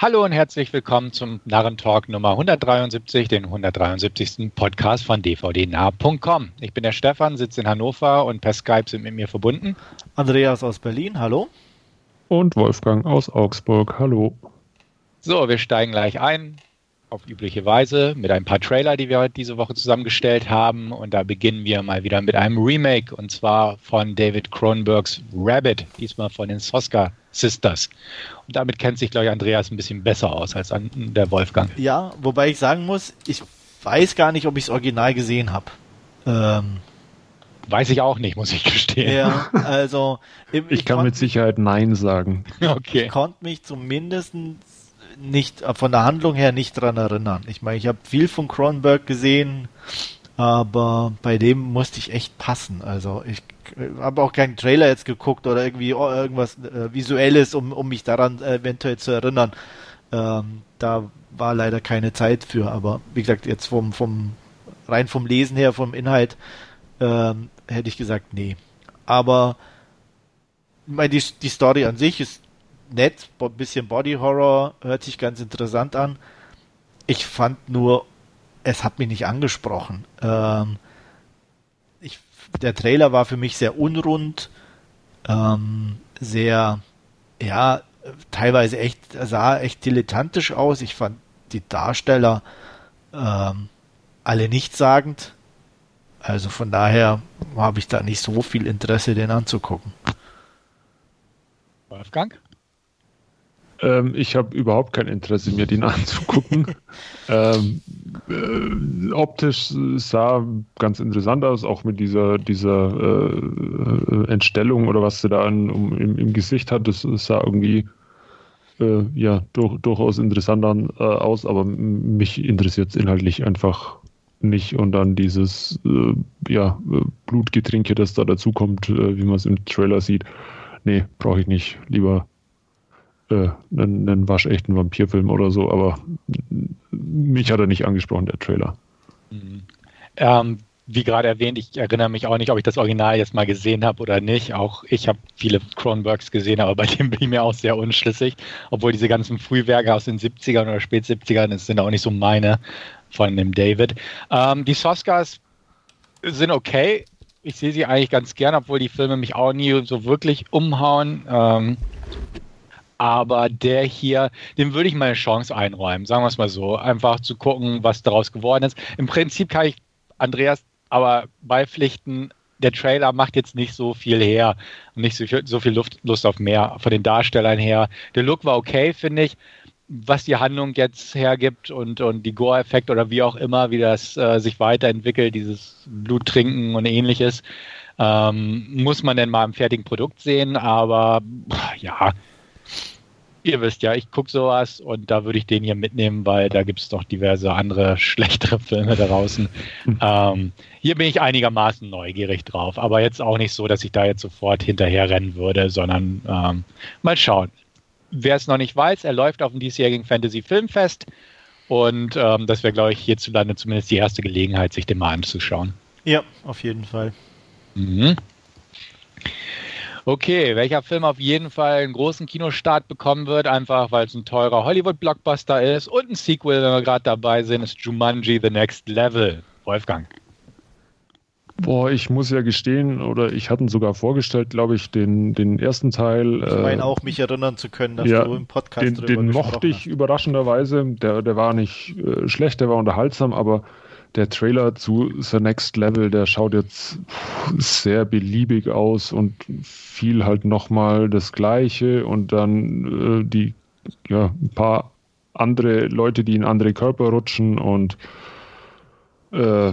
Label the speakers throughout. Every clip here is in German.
Speaker 1: Hallo und herzlich willkommen zum Narrentalk Nummer 173, den 173. Podcast von dvdnah.com. Ich bin der Stefan, sitze in Hannover und per Skype sind mit mir verbunden.
Speaker 2: Andreas aus Berlin, hallo.
Speaker 3: Und Wolfgang aus Augsburg, hallo.
Speaker 1: So, wir steigen gleich ein auf übliche Weise mit ein paar Trailer, die wir heute diese Woche zusammengestellt haben. Und da beginnen wir mal wieder mit einem Remake und zwar von David Cronenbergs Rabbit, diesmal von den Soska Sisters. Und damit kennt sich, glaube ich, Andreas ein bisschen besser aus als an der Wolfgang.
Speaker 2: Ja, wobei ich sagen muss, ich weiß gar nicht, ob ich das Original gesehen habe. Ähm,
Speaker 1: Weiß ich auch nicht, muss ich gestehen.
Speaker 2: Ja, also
Speaker 3: ich, ich kann mit Sicherheit Nein sagen.
Speaker 2: Okay. Ich konnte mich zumindest nicht von der Handlung her nicht dran erinnern. Ich meine, ich habe viel von Cronenberg gesehen, aber bei dem musste ich echt passen. Also ich habe auch keinen Trailer jetzt geguckt oder irgendwie oh, irgendwas äh, Visuelles, um, um mich daran äh, eventuell zu erinnern. Ähm, da war leider keine Zeit für, aber wie gesagt, jetzt vom, vom rein vom Lesen her, vom Inhalt, ähm, hätte ich gesagt, nee. Aber meine, die, die Story an sich ist nett, ein bisschen Body Horror, hört sich ganz interessant an. Ich fand nur, es hat mich nicht angesprochen. Ähm, der Trailer war für mich sehr unrund, ähm, sehr, ja, teilweise echt, sah echt dilettantisch aus. Ich fand die Darsteller ähm, alle nichtssagend. Also von daher habe ich da nicht so viel Interesse, den anzugucken.
Speaker 1: Wolfgang?
Speaker 3: Ähm, ich habe überhaupt kein Interesse, mir den anzugucken. ähm, äh, optisch sah ganz interessant aus, auch mit dieser, dieser äh, Entstellung oder was sie da an, um, im, im, Gesicht hat. Das sah irgendwie äh, ja durch, durchaus interessant an, äh, aus, aber mich interessiert es inhaltlich einfach nicht. Und dann dieses äh, ja, Blutgetränke, das da dazukommt, äh, wie man es im Trailer sieht. Nee, brauche ich nicht. Lieber einen, einen waschechten Vampirfilm oder so, aber mich hat er nicht angesprochen, der Trailer.
Speaker 1: Mhm. Ähm, wie gerade erwähnt, ich erinnere mich auch nicht, ob ich das Original jetzt mal gesehen habe oder nicht. Auch ich habe viele Cronenbergs gesehen, aber bei dem bin ich mir auch sehr unschlüssig. Obwohl diese ganzen Frühwerke aus den 70ern oder Spät 70ern, das sind auch nicht so meine von dem David. Ähm, die Soskas sind okay. Ich sehe sie eigentlich ganz gern, obwohl die Filme mich auch nie so wirklich umhauen. Ähm, aber der hier, dem würde ich mal eine Chance einräumen, sagen wir es mal so. Einfach zu gucken, was daraus geworden ist. Im Prinzip kann ich Andreas aber beipflichten, der Trailer macht jetzt nicht so viel her nicht so viel, so viel Luft, Lust auf mehr von den Darstellern her. Der Look war okay, finde ich. Was die Handlung jetzt hergibt und, und die Gore-Effekt oder wie auch immer, wie das äh, sich weiterentwickelt, dieses Bluttrinken und ähnliches, ähm, muss man denn mal im fertigen Produkt sehen. Aber ja, ihr wisst ja, ich gucke sowas und da würde ich den hier mitnehmen, weil da gibt es doch diverse andere schlechtere Filme da draußen. Ähm, hier bin ich einigermaßen neugierig drauf, aber jetzt auch nicht so, dass ich da jetzt sofort hinterher rennen würde, sondern ähm, mal schauen. Wer es noch nicht weiß, er läuft auf dem diesjährigen Fantasy Filmfest und ähm, das wäre, glaube ich, hierzulande zumindest die erste Gelegenheit, sich den mal anzuschauen.
Speaker 2: Ja, auf jeden Fall.
Speaker 1: Mhm. Okay, welcher Film auf jeden Fall einen großen Kinostart bekommen wird, einfach weil es ein teurer Hollywood-Blockbuster ist und ein Sequel, wenn wir gerade dabei sind, ist Jumanji The Next Level. Wolfgang.
Speaker 3: Boah, ich muss ja gestehen, oder ich hatte ihn sogar vorgestellt, glaube ich, den, den ersten Teil.
Speaker 2: Ich meine äh, auch, mich erinnern zu können, dass
Speaker 3: ja, du im Podcast den, den mochte ich hast. überraschenderweise. Der, der war nicht äh, schlecht, der war unterhaltsam, aber der Trailer zu The Next Level, der schaut jetzt sehr beliebig aus und viel halt nochmal das Gleiche und dann äh, die, ja, ein paar andere Leute, die in andere Körper rutschen und äh,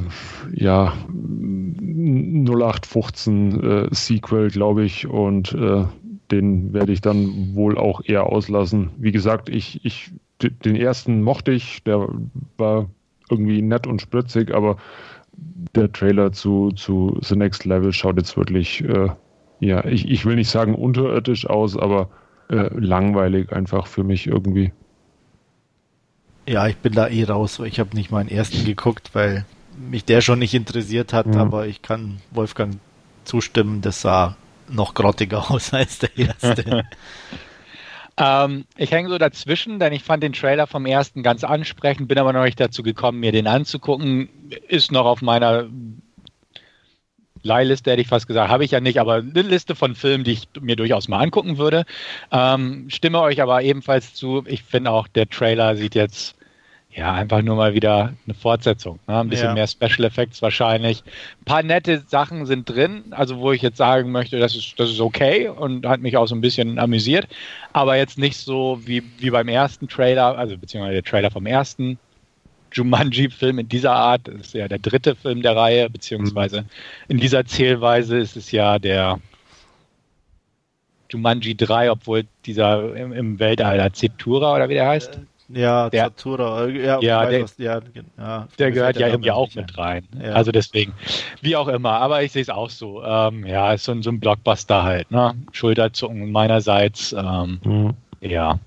Speaker 3: ja, 0815 äh, Sequel, glaube ich, und äh, den werde ich dann wohl auch eher auslassen. Wie gesagt, ich, ich, den ersten mochte ich, der war irgendwie nett und spritzig, aber der Trailer zu, zu The Next Level schaut jetzt wirklich, äh, ja, ich, ich will nicht sagen unterirdisch aus, aber äh, langweilig einfach für mich irgendwie.
Speaker 2: Ja, ich bin da eh raus. Ich habe nicht meinen ersten geguckt, weil mich der schon nicht interessiert hat, mhm. aber ich kann Wolfgang zustimmen, das sah noch grottiger aus als der erste.
Speaker 1: Ähm, ich hänge so dazwischen, denn ich fand den Trailer vom ersten ganz ansprechend, bin aber noch nicht dazu gekommen, mir den anzugucken. Ist noch auf meiner Leihliste, hätte ich fast gesagt, habe ich ja nicht, aber eine Liste von Filmen, die ich mir durchaus mal angucken würde. Ähm, stimme euch aber ebenfalls zu. Ich finde auch, der Trailer sieht jetzt ja, einfach nur mal wieder eine Fortsetzung. Ne? Ein bisschen ja. mehr Special Effects wahrscheinlich. Ein paar nette Sachen sind drin, also wo ich jetzt sagen möchte, das ist, das ist okay und hat mich auch so ein bisschen amüsiert. Aber jetzt nicht so wie, wie beim ersten Trailer, also beziehungsweise der Trailer vom ersten Jumanji-Film in dieser Art. Das ist ja der dritte Film der Reihe, beziehungsweise in dieser Zählweise ist es ja der Jumanji 3, obwohl dieser im, im Weltall, der Zeptura oder wie der heißt.
Speaker 2: Ja, der, Zatura, ja,
Speaker 1: ja, der, was, ja, ja, der gehört ja irgendwie auch mit rein. Ja. Also deswegen, wie auch immer, aber ich sehe es auch so. Ähm, ja, ist so ein, so ein Blockbuster halt, ne? Schulterzucken meinerseits. Ähm, mhm. Ja,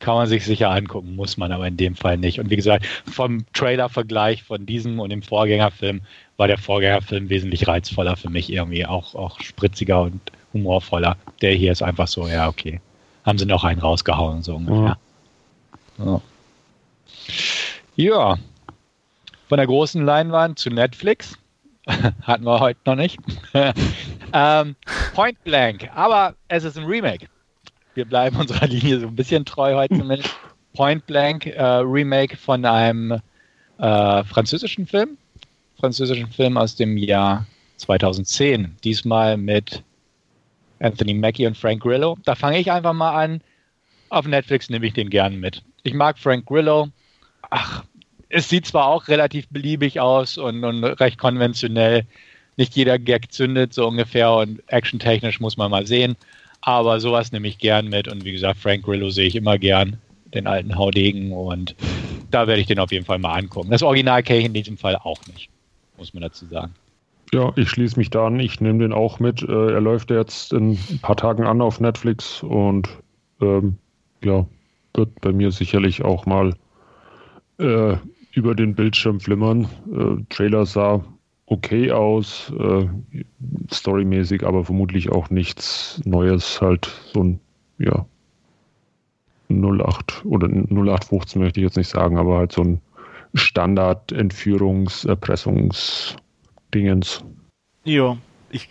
Speaker 1: kann man sich sicher angucken, muss man aber in dem Fall nicht. Und wie gesagt, vom Trailer-Vergleich von diesem und dem Vorgängerfilm war der Vorgängerfilm wesentlich reizvoller für mich irgendwie, auch, auch spritziger und humorvoller. Der hier ist einfach so, ja, okay. Haben sie noch einen rausgehauen, so ungefähr. Ja. Ja. ja. Von der großen Leinwand zu Netflix. Hatten wir heute noch nicht. ähm, Point Blank. Aber es ist ein Remake. Wir bleiben unserer Linie so ein bisschen treu heute zumindest. Point Blank äh, Remake von einem äh, französischen Film. Französischen Film aus dem Jahr 2010. Diesmal mit Anthony Mackie und Frank Grillo. Da fange ich einfach mal an. Auf Netflix nehme ich den gern mit. Ich mag Frank Grillo. Ach, es sieht zwar auch relativ beliebig aus und, und recht konventionell. Nicht jeder Gag zündet so ungefähr und actiontechnisch muss man mal sehen. Aber sowas nehme ich gern mit und wie gesagt, Frank Grillo sehe ich immer gern, den alten Haudegen und da werde ich den auf jeden Fall mal angucken. Das Original kenne ich in diesem Fall auch nicht, muss man dazu sagen.
Speaker 3: Ja, ich schließe mich da an. Ich nehme den auch mit. Äh, er läuft jetzt in ein paar Tagen an auf Netflix und ähm, ja, wird bei mir sicherlich auch mal äh, über den Bildschirm flimmern. Äh, Trailer sah okay aus, äh, storymäßig, aber vermutlich auch nichts Neues. Halt so ein, ja, 08 oder 0815 möchte ich jetzt nicht sagen, aber halt so ein Standard-Entführungs-, Erpressungs-Dingens.
Speaker 2: Ja, ich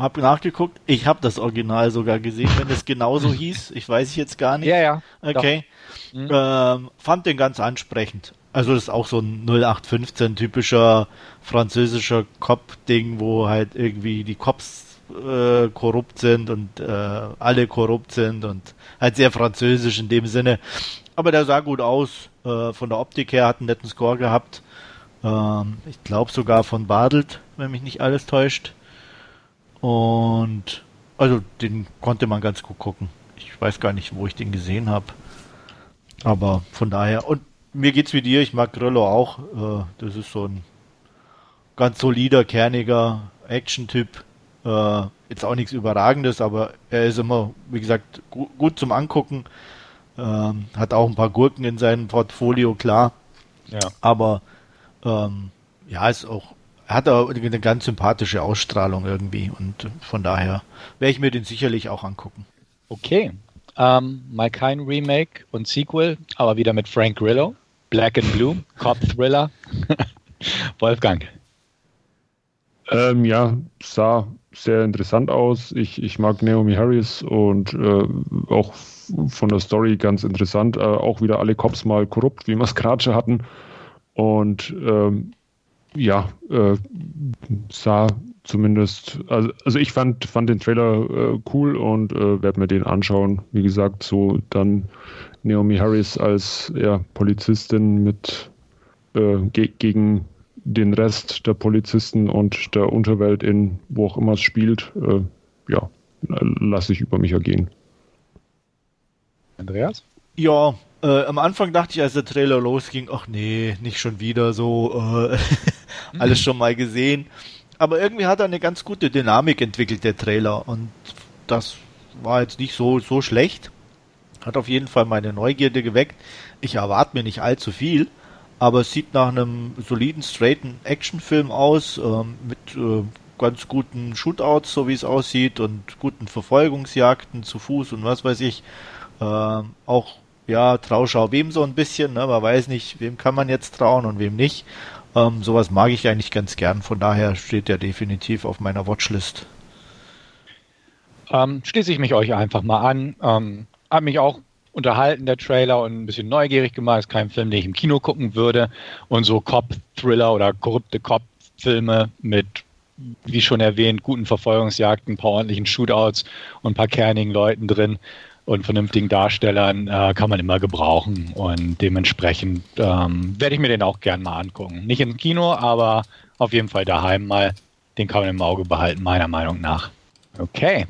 Speaker 2: habe nachgeguckt. Ich habe das Original sogar gesehen, wenn es genauso hieß. Ich weiß jetzt gar nicht.
Speaker 1: Ja, ja.
Speaker 2: Okay. Mhm. Ähm, fand den ganz ansprechend. Also das ist auch so ein 0815 typischer französischer Cop-Ding, wo halt irgendwie die Cops äh, korrupt sind und äh, alle korrupt sind und halt sehr französisch in dem Sinne. Aber der sah gut aus. Äh, von der Optik her hat einen netten Score gehabt. Ähm, ich glaube sogar von Badelt, wenn mich nicht alles täuscht. Und also den konnte man ganz gut gucken. Ich weiß gar nicht, wo ich den gesehen habe. Aber von daher, und mir geht's wie dir, ich mag Grillo auch. Äh, das ist so ein ganz solider, kerniger Action-Typ. Äh, jetzt auch nichts Überragendes, aber er ist immer, wie gesagt, gu gut zum Angucken. Ähm, hat auch ein paar Gurken in seinem Portfolio, klar. Ja. Aber ähm, ja, ist auch hat auch eine ganz sympathische Ausstrahlung irgendwie und von daher werde ich mir den sicherlich auch angucken.
Speaker 1: Okay. Ähm, mal kein Remake und Sequel, aber wieder mit Frank Grillo. Black and Blue, Cop Thriller. Wolfgang.
Speaker 3: Ähm, ja, sah sehr interessant aus. Ich, ich mag Naomi Harris und äh, auch von der Story ganz interessant. Äh, auch wieder alle Cops mal korrupt, wie wir es gerade schon hatten. Und ähm, ja, äh, sah zumindest, also, also ich fand, fand den Trailer äh, cool und äh, werde mir den anschauen. Wie gesagt, so dann Naomi Harris als ja, Polizistin mit äh, ge gegen den Rest der Polizisten und der Unterwelt in wo auch immer es spielt, äh, ja, lasse ich über mich ergehen.
Speaker 1: Andreas?
Speaker 2: Ja, äh, am Anfang dachte ich, als der Trailer losging, ach nee, nicht schon wieder so, äh, alles schon mal gesehen. Aber irgendwie hat er eine ganz gute Dynamik entwickelt, der Trailer. Und das war jetzt nicht so, so schlecht. Hat auf jeden Fall meine Neugierde geweckt. Ich erwarte mir nicht allzu viel, aber es sieht nach einem soliden, straighten Actionfilm aus, ähm, mit äh, ganz guten Shootouts, so wie es aussieht, und guten Verfolgungsjagden zu Fuß und was weiß ich. Ähm, auch, ja, Trauschau wem so ein bisschen, ne? man weiß nicht, wem kann man jetzt trauen und wem nicht. Ähm, sowas mag ich eigentlich ganz gern, von daher steht der definitiv auf meiner Watchlist.
Speaker 1: Ähm, schließe ich mich euch einfach mal an. Ähm, hat mich auch unterhalten, der Trailer, und ein bisschen neugierig gemacht. Ist kein Film, den ich im Kino gucken würde. Und so Cop-Thriller oder korrupte Cop-Filme mit, wie schon erwähnt, guten Verfolgungsjagden, ein paar ordentlichen Shootouts und ein paar kernigen Leuten drin und vernünftigen Darstellern äh, kann man immer gebrauchen. Und dementsprechend ähm, werde ich mir den auch gern mal angucken. Nicht im Kino, aber auf jeden Fall daheim mal. Den kann man im Auge behalten, meiner Meinung nach. Okay.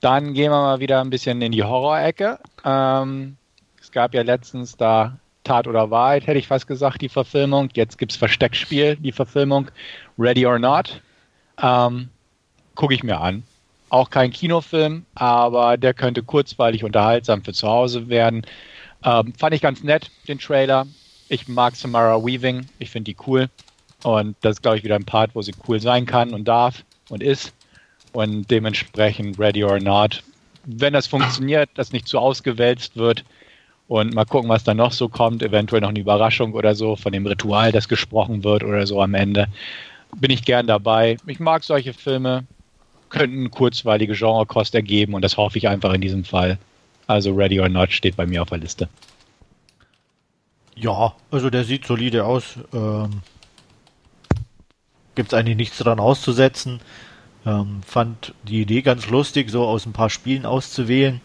Speaker 1: Dann gehen wir mal wieder ein bisschen in die Horrorecke. Ähm, es gab ja letztens da Tat oder Wahrheit, hätte ich fast gesagt, die Verfilmung. Jetzt gibt es Versteckspiel, die Verfilmung. Ready or Not. Ähm, Gucke ich mir an. Auch kein Kinofilm, aber der könnte kurzweilig unterhaltsam für zu Hause werden. Ähm, fand ich ganz nett, den Trailer. Ich mag Samara Weaving. Ich finde die cool. Und das ist, glaube ich, wieder ein Part, wo sie cool sein kann und darf und ist und dementsprechend Ready or Not. Wenn das funktioniert, dass nicht zu ausgewälzt wird und mal gucken, was da noch so kommt, eventuell noch eine Überraschung oder so von dem Ritual, das gesprochen wird oder so am Ende, bin ich gern dabei. Ich mag solche Filme, könnten kurzweilige Genrekost ergeben und das hoffe ich einfach in diesem Fall. Also Ready or Not steht bei mir auf der Liste.
Speaker 2: Ja, also der sieht solide aus. Ähm, Gibt es eigentlich nichts daran auszusetzen. Ähm, fand die Idee ganz lustig, so aus ein paar Spielen auszuwählen,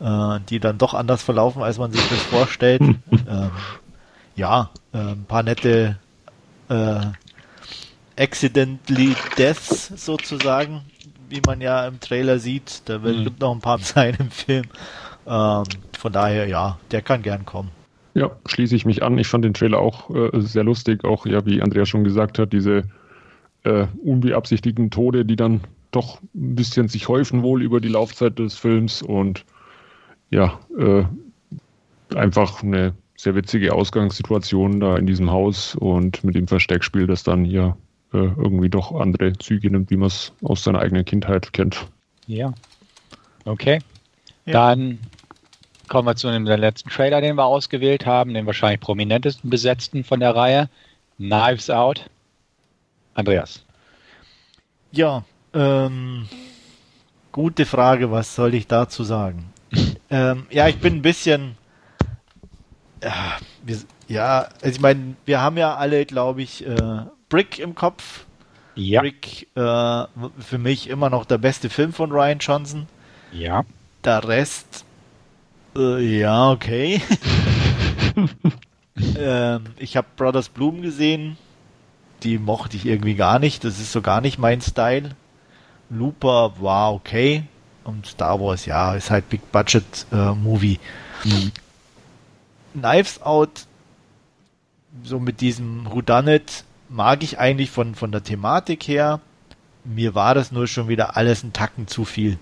Speaker 2: äh, die dann doch anders verlaufen, als man sich das vorstellt. ähm, ja, äh, ein paar nette äh, Accidentally Deaths sozusagen, wie man ja im Trailer sieht. Da wird mhm. noch ein paar sein im Film. Ähm, von daher, ja, der kann gern kommen.
Speaker 3: Ja, schließe ich mich an. Ich fand den Trailer auch äh, sehr lustig, auch ja, wie Andrea schon gesagt hat, diese äh, unbeabsichtigten Tode, die dann doch ein bisschen sich häufen wohl über die Laufzeit des Films und ja, äh, einfach eine sehr witzige Ausgangssituation da in diesem Haus und mit dem Versteckspiel, das dann hier äh, irgendwie doch andere Züge nimmt, wie man es aus seiner eigenen Kindheit kennt.
Speaker 1: Ja. Okay. Ja. Dann kommen wir zu dem letzten Trailer, den wir ausgewählt haben, den wahrscheinlich prominentesten besetzten von der Reihe. Knives Out. Andreas.
Speaker 2: Ja, ähm, gute Frage, was soll ich dazu sagen? ähm, ja, ich bin ein bisschen. Ja, wir, ja also ich meine, wir haben ja alle, glaube ich, äh, Brick im Kopf.
Speaker 1: Ja.
Speaker 2: Brick, äh, für mich immer noch der beste Film von Ryan Johnson.
Speaker 1: Ja.
Speaker 2: Der Rest, äh, ja, okay. ähm, ich habe Brothers Bloom gesehen die mochte ich irgendwie gar nicht. Das ist so gar nicht mein Style. Looper war okay. Und Star Wars, ja, ist halt Big Budget äh, Movie. Mhm. Knives Out, so mit diesem Whodunit, mag ich eigentlich von, von der Thematik her. Mir war das nur schon wieder alles ein Tacken zu viel.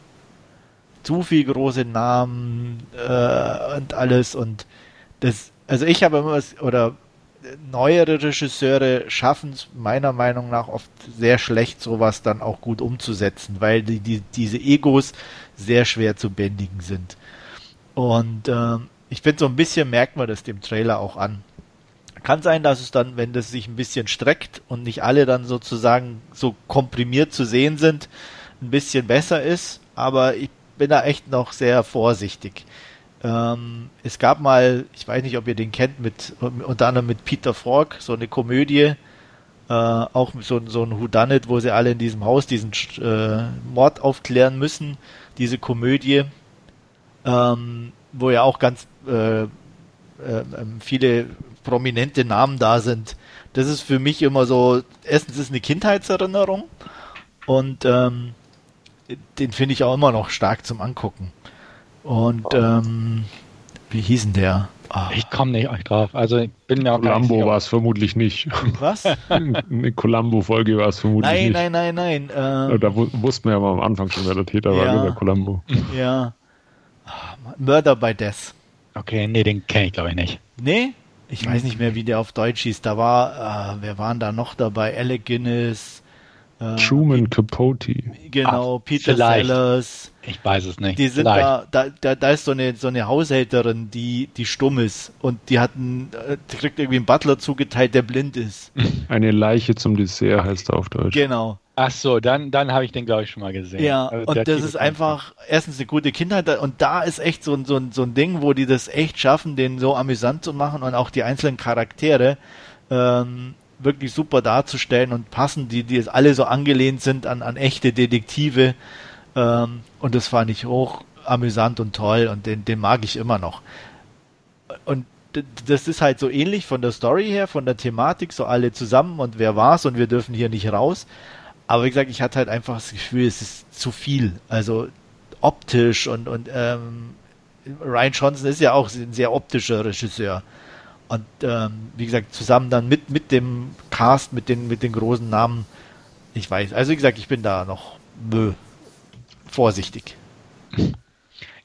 Speaker 2: Zu viel große Namen äh, und alles und das, also ich habe immer, oder neuere Regisseure schaffen es meiner Meinung nach oft sehr schlecht, sowas dann auch gut umzusetzen, weil die, die diese Egos sehr schwer zu bändigen sind. Und äh, ich finde, so ein bisschen merkt man das dem Trailer auch an. Kann sein, dass es dann, wenn das sich ein bisschen streckt und nicht alle dann sozusagen so komprimiert zu sehen sind, ein bisschen besser ist, aber ich bin da echt noch sehr vorsichtig. Ähm, es gab mal, ich weiß nicht, ob ihr den kennt, mit unter anderem mit Peter Falk, so eine Komödie, äh, auch so, so ein Whodunit, wo sie alle in diesem Haus diesen äh, Mord aufklären müssen, diese Komödie, ähm, wo ja auch ganz äh, äh, ähm, viele prominente Namen da sind. Das ist für mich immer so, erstens ist eine Kindheitserinnerung und ähm, den finde ich auch immer noch stark zum Angucken. Und ähm, wie hieß denn der?
Speaker 1: Oh. Ich komme nicht drauf. Also ich bin mir auch
Speaker 3: Columbo war es vermutlich nicht.
Speaker 2: Was?
Speaker 3: Eine Columbo-Folge war es vermutlich
Speaker 2: nein,
Speaker 3: nicht.
Speaker 2: Nein, nein, nein, nein.
Speaker 3: Ähm, da wussten wir ja mal am Anfang schon, wer der Täter ja, war, der Columbo.
Speaker 2: Ja. Murder by Death.
Speaker 1: Okay, nee, den kenne ich glaube ich nicht.
Speaker 2: Nee? Ich weiß nicht mehr, wie der auf Deutsch hieß. Da war, äh, wer waren da noch dabei? Alec Guinness,
Speaker 3: Äh, Truman Capote.
Speaker 2: Genau, Ach, Peter vielleicht. Sellers.
Speaker 1: Ich weiß es nicht.
Speaker 2: Die sind da, da, da, da ist so eine, so eine Haushälterin, die, die stumm ist und die hat einen, äh, die kriegt irgendwie einen Butler zugeteilt, der blind ist.
Speaker 3: Eine Leiche zum Dessert heißt er auf Deutsch.
Speaker 2: Genau.
Speaker 1: Ach so, dann, dann habe ich den, glaube ich, schon mal gesehen.
Speaker 2: Ja, also und das ist einfach erstens eine gute Kindheit und da ist echt so, so, so ein Ding, wo die das echt schaffen, den so amüsant zu machen und auch die einzelnen Charaktere ähm, wirklich super darzustellen und passen, die, die jetzt alle so angelehnt sind an, an echte Detektive. Ähm, und das fand ich hoch amüsant und toll und den, den mag ich immer noch. Und das ist halt so ähnlich von der Story her, von der Thematik, so alle zusammen und wer war's und wir dürfen hier nicht raus. Aber wie gesagt, ich hatte halt einfach das Gefühl, es ist zu viel. Also optisch und, und ähm, Ryan Johnson ist ja auch ein sehr optischer Regisseur. Und ähm, wie gesagt, zusammen dann mit, mit dem Cast, mit den, mit den großen Namen, ich weiß. Also wie gesagt, ich bin da noch mö, vorsichtig.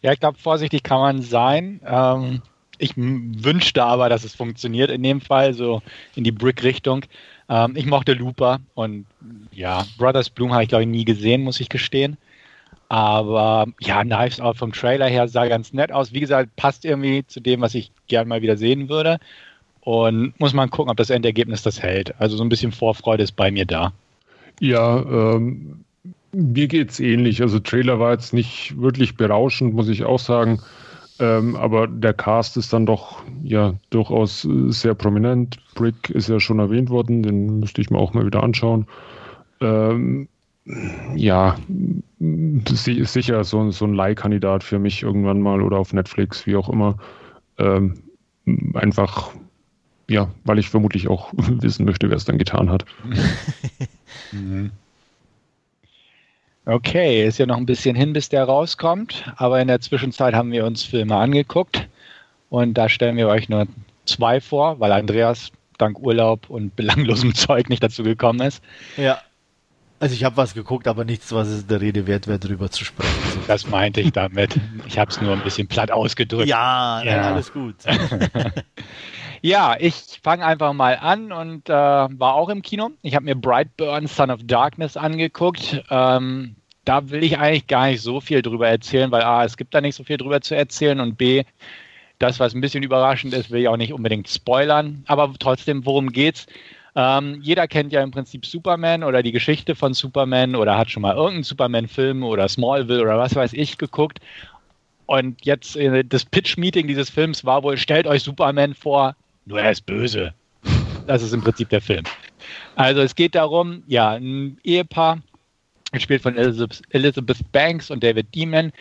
Speaker 1: Ja, ich glaube, vorsichtig kann man sein. Ähm, ich wünschte aber, dass es funktioniert in dem Fall, so in die Brick-Richtung. Ähm, ich mochte Looper und ja, Brothers Bloom habe ich glaube ich nie gesehen, muss ich gestehen. Aber ja, Knives Out vom Trailer her sah ganz nett aus. Wie gesagt, passt irgendwie zu dem, was ich gerne mal wieder sehen würde. Und muss man gucken, ob das Endergebnis das hält. Also so ein bisschen Vorfreude ist bei mir da.
Speaker 3: Ja, ähm, mir es ähnlich. Also Trailer war jetzt nicht wirklich berauschend, muss ich auch sagen. Ähm, aber der Cast ist dann doch ja durchaus äh, sehr prominent. Brick ist ja schon erwähnt worden, den müsste ich mir auch mal wieder anschauen. Ähm, ja, ist sicher so, so ein Leihkandidat für mich irgendwann mal oder auf Netflix, wie auch immer. Ähm, einfach, ja, weil ich vermutlich auch wissen möchte, wer es dann getan hat.
Speaker 1: Mhm. Okay, ist ja noch ein bisschen hin, bis der rauskommt, aber in der Zwischenzeit haben wir uns Filme angeguckt und da stellen wir euch nur zwei vor, weil Andreas dank Urlaub und belanglosem Zeug nicht dazu gekommen ist.
Speaker 2: Ja. Also ich habe was geguckt, aber nichts, was es der Rede wert wäre, darüber zu sprechen.
Speaker 1: Das meinte ich damit. Ich habe es nur ein bisschen platt ausgedrückt.
Speaker 2: Ja, ja. Alles gut.
Speaker 1: ja, ich fange einfach mal an und äh, war auch im Kino. Ich habe mir Brightburn, Son of Darkness angeguckt. Ähm, da will ich eigentlich gar nicht so viel drüber erzählen, weil A, es gibt da nicht so viel drüber zu erzählen und B, das, was ein bisschen überraschend ist, will ich auch nicht unbedingt spoilern. Aber trotzdem, worum geht's? Ähm, jeder kennt ja im Prinzip Superman oder die Geschichte von Superman oder hat schon mal irgendeinen Superman-Film oder Smallville oder was weiß ich geguckt. Und jetzt äh, das Pitch-Meeting dieses Films war wohl, stellt euch Superman vor, nur er ist böse. Das ist im Prinzip der Film. Also es geht darum, ja, ein Ehepaar, gespielt von Elizabeth Banks und David Demon,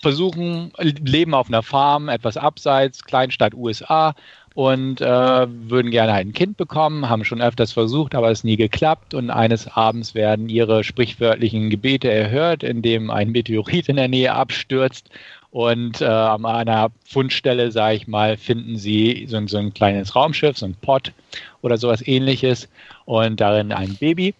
Speaker 1: versuchen, leben auf einer Farm, etwas abseits, Kleinstadt USA und äh, würden gerne ein Kind bekommen, haben schon öfters versucht, aber es nie geklappt. Und eines Abends werden ihre sprichwörtlichen Gebete erhört, indem ein Meteorit in der Nähe abstürzt. Und äh, an einer Fundstelle, sage ich mal, finden sie so, so ein kleines Raumschiff, so ein Pod oder sowas ähnliches und darin ein Baby.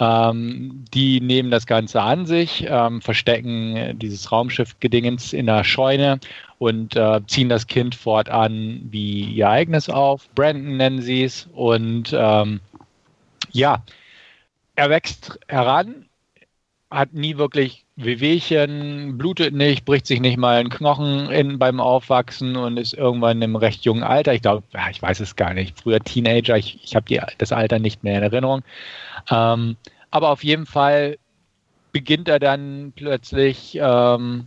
Speaker 1: Ähm, die nehmen das Ganze an sich, ähm, verstecken dieses Raumschiff-Gedingens in der Scheune und äh, ziehen das Kind fortan wie ihr eigenes auf. Brandon nennen sie es. Und ähm, ja, er wächst heran, hat nie wirklich Wehwehchen, blutet nicht, bricht sich nicht mal einen Knochen in, beim Aufwachsen und ist irgendwann im recht jungen Alter. Ich glaube, ich weiß es gar nicht. Früher Teenager, ich, ich habe das Alter nicht mehr in Erinnerung. Ähm, aber auf jeden Fall beginnt er dann plötzlich ähm,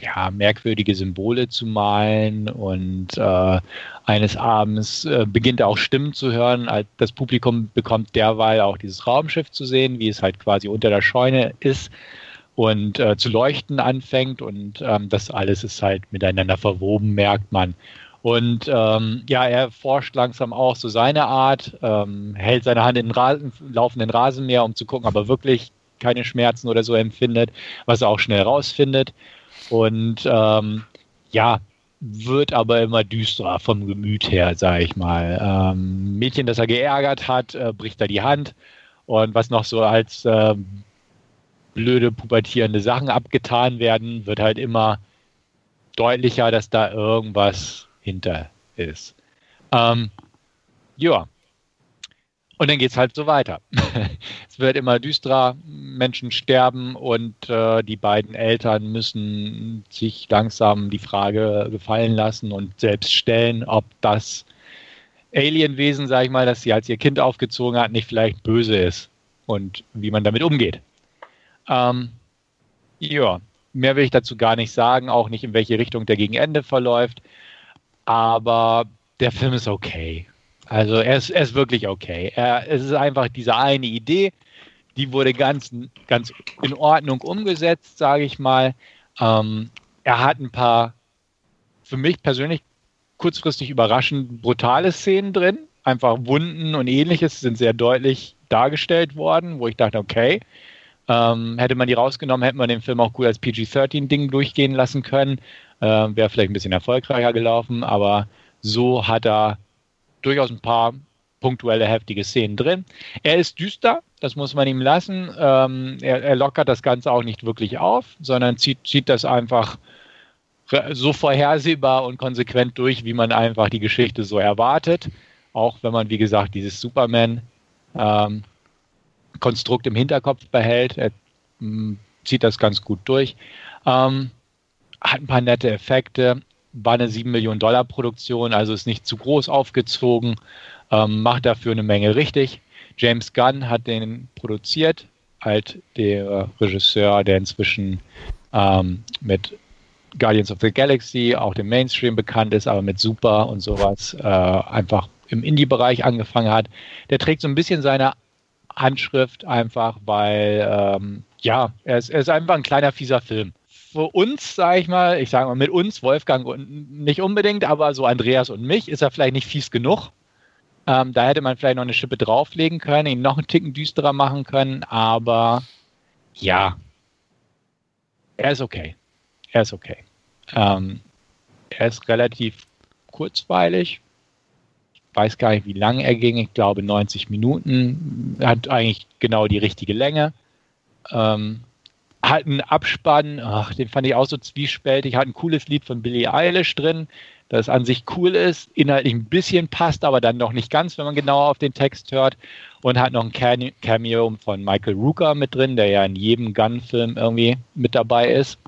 Speaker 1: ja, merkwürdige Symbole zu malen und äh, eines Abends äh, beginnt er auch Stimmen zu hören. Das Publikum bekommt derweil auch dieses Raumschiff zu sehen, wie es halt quasi unter der Scheune ist und äh, zu leuchten anfängt und ähm, das alles ist halt miteinander verwoben, merkt man. Und ähm, ja, er forscht langsam auch so seine Art, ähm, hält seine Hand in den Rasen, laufenden Rasenmäher, um zu gucken, ob er wirklich keine Schmerzen oder so empfindet, was er auch schnell rausfindet. Und ähm, ja, wird aber immer düsterer vom Gemüt her, sage ich mal. Ähm, Mädchen, das er geärgert hat, äh, bricht er die Hand. Und was noch so als äh, blöde pubertierende Sachen abgetan werden, wird halt immer deutlicher, dass da irgendwas hinter ist. Ähm, ja. Und dann geht es halt so weiter. es wird immer düsterer, Menschen sterben und äh, die beiden Eltern müssen sich langsam die Frage gefallen lassen und selbst stellen, ob das Alienwesen, sag ich mal, das sie als ihr Kind aufgezogen hat, nicht vielleicht böse ist und wie man damit umgeht. Ähm, ja, mehr will ich dazu gar nicht sagen, auch nicht in welche Richtung der gegen Ende verläuft. Aber der Film ist okay. Also er ist, er ist wirklich okay. Er, es ist einfach diese eine Idee, die wurde ganz, ganz in Ordnung umgesetzt, sage ich mal. Ähm, er hat ein paar für mich persönlich kurzfristig überraschend brutale Szenen drin. Einfach Wunden und ähnliches sind sehr deutlich dargestellt worden, wo ich dachte, okay, ähm, hätte man die rausgenommen, hätte man den Film auch gut als PG-13-Ding durchgehen lassen können. Ähm, Wäre vielleicht ein bisschen erfolgreicher gelaufen, aber so hat er durchaus ein paar punktuelle, heftige Szenen drin. Er ist düster, das muss man ihm lassen. Ähm, er, er, lockert das Ganze auch nicht wirklich auf, sondern zieht, zieht das einfach so vorhersehbar und konsequent durch, wie man einfach die Geschichte so erwartet. Auch wenn man, wie gesagt, dieses Superman-Konstrukt ähm, im Hinterkopf behält. Er mh, mm, zieht das ganz gut durch. Ähm, hat ein paar nette Effekte war eine 7 Millionen Dollar Produktion, also ist nicht zu groß aufgezogen, ähm, macht dafür eine Menge richtig. James Gunn hat den produziert, halt der Regisseur, der inzwischen ähm, mit Guardians of the Galaxy auch dem Mainstream bekannt ist, aber mit Super und sowas äh, einfach im Indie-Bereich angefangen hat. Der trägt so ein bisschen seine Handschrift einfach, weil ähm, ja, er ist, er ist einfach ein kleiner fieser Film für uns, sage ich mal, ich sage mal mit uns, Wolfgang und nicht unbedingt, aber so Andreas und mich, ist er vielleicht nicht fies genug. Ähm, da hätte man vielleicht noch eine Schippe drauflegen können, ihn noch einen Ticken düsterer machen können, aber ja, er ist okay. Er ist okay. Ähm, er ist relativ kurzweilig. Weiß gar nicht, wie lang er ging. Ich glaube 90 Minuten. Hat eigentlich genau die richtige Länge. Ähm, hat einen Abspann, ach, den fand ich auch so zwiespältig, hat ein cooles Lied von Billie Eilish drin, das an sich cool ist, inhaltlich ein bisschen passt, aber dann noch nicht ganz, wenn man genauer auf den Text hört. Und hat noch ein Cameo von Michael Rooker mit drin, der ja in jedem Gun-Film irgendwie mit dabei ist.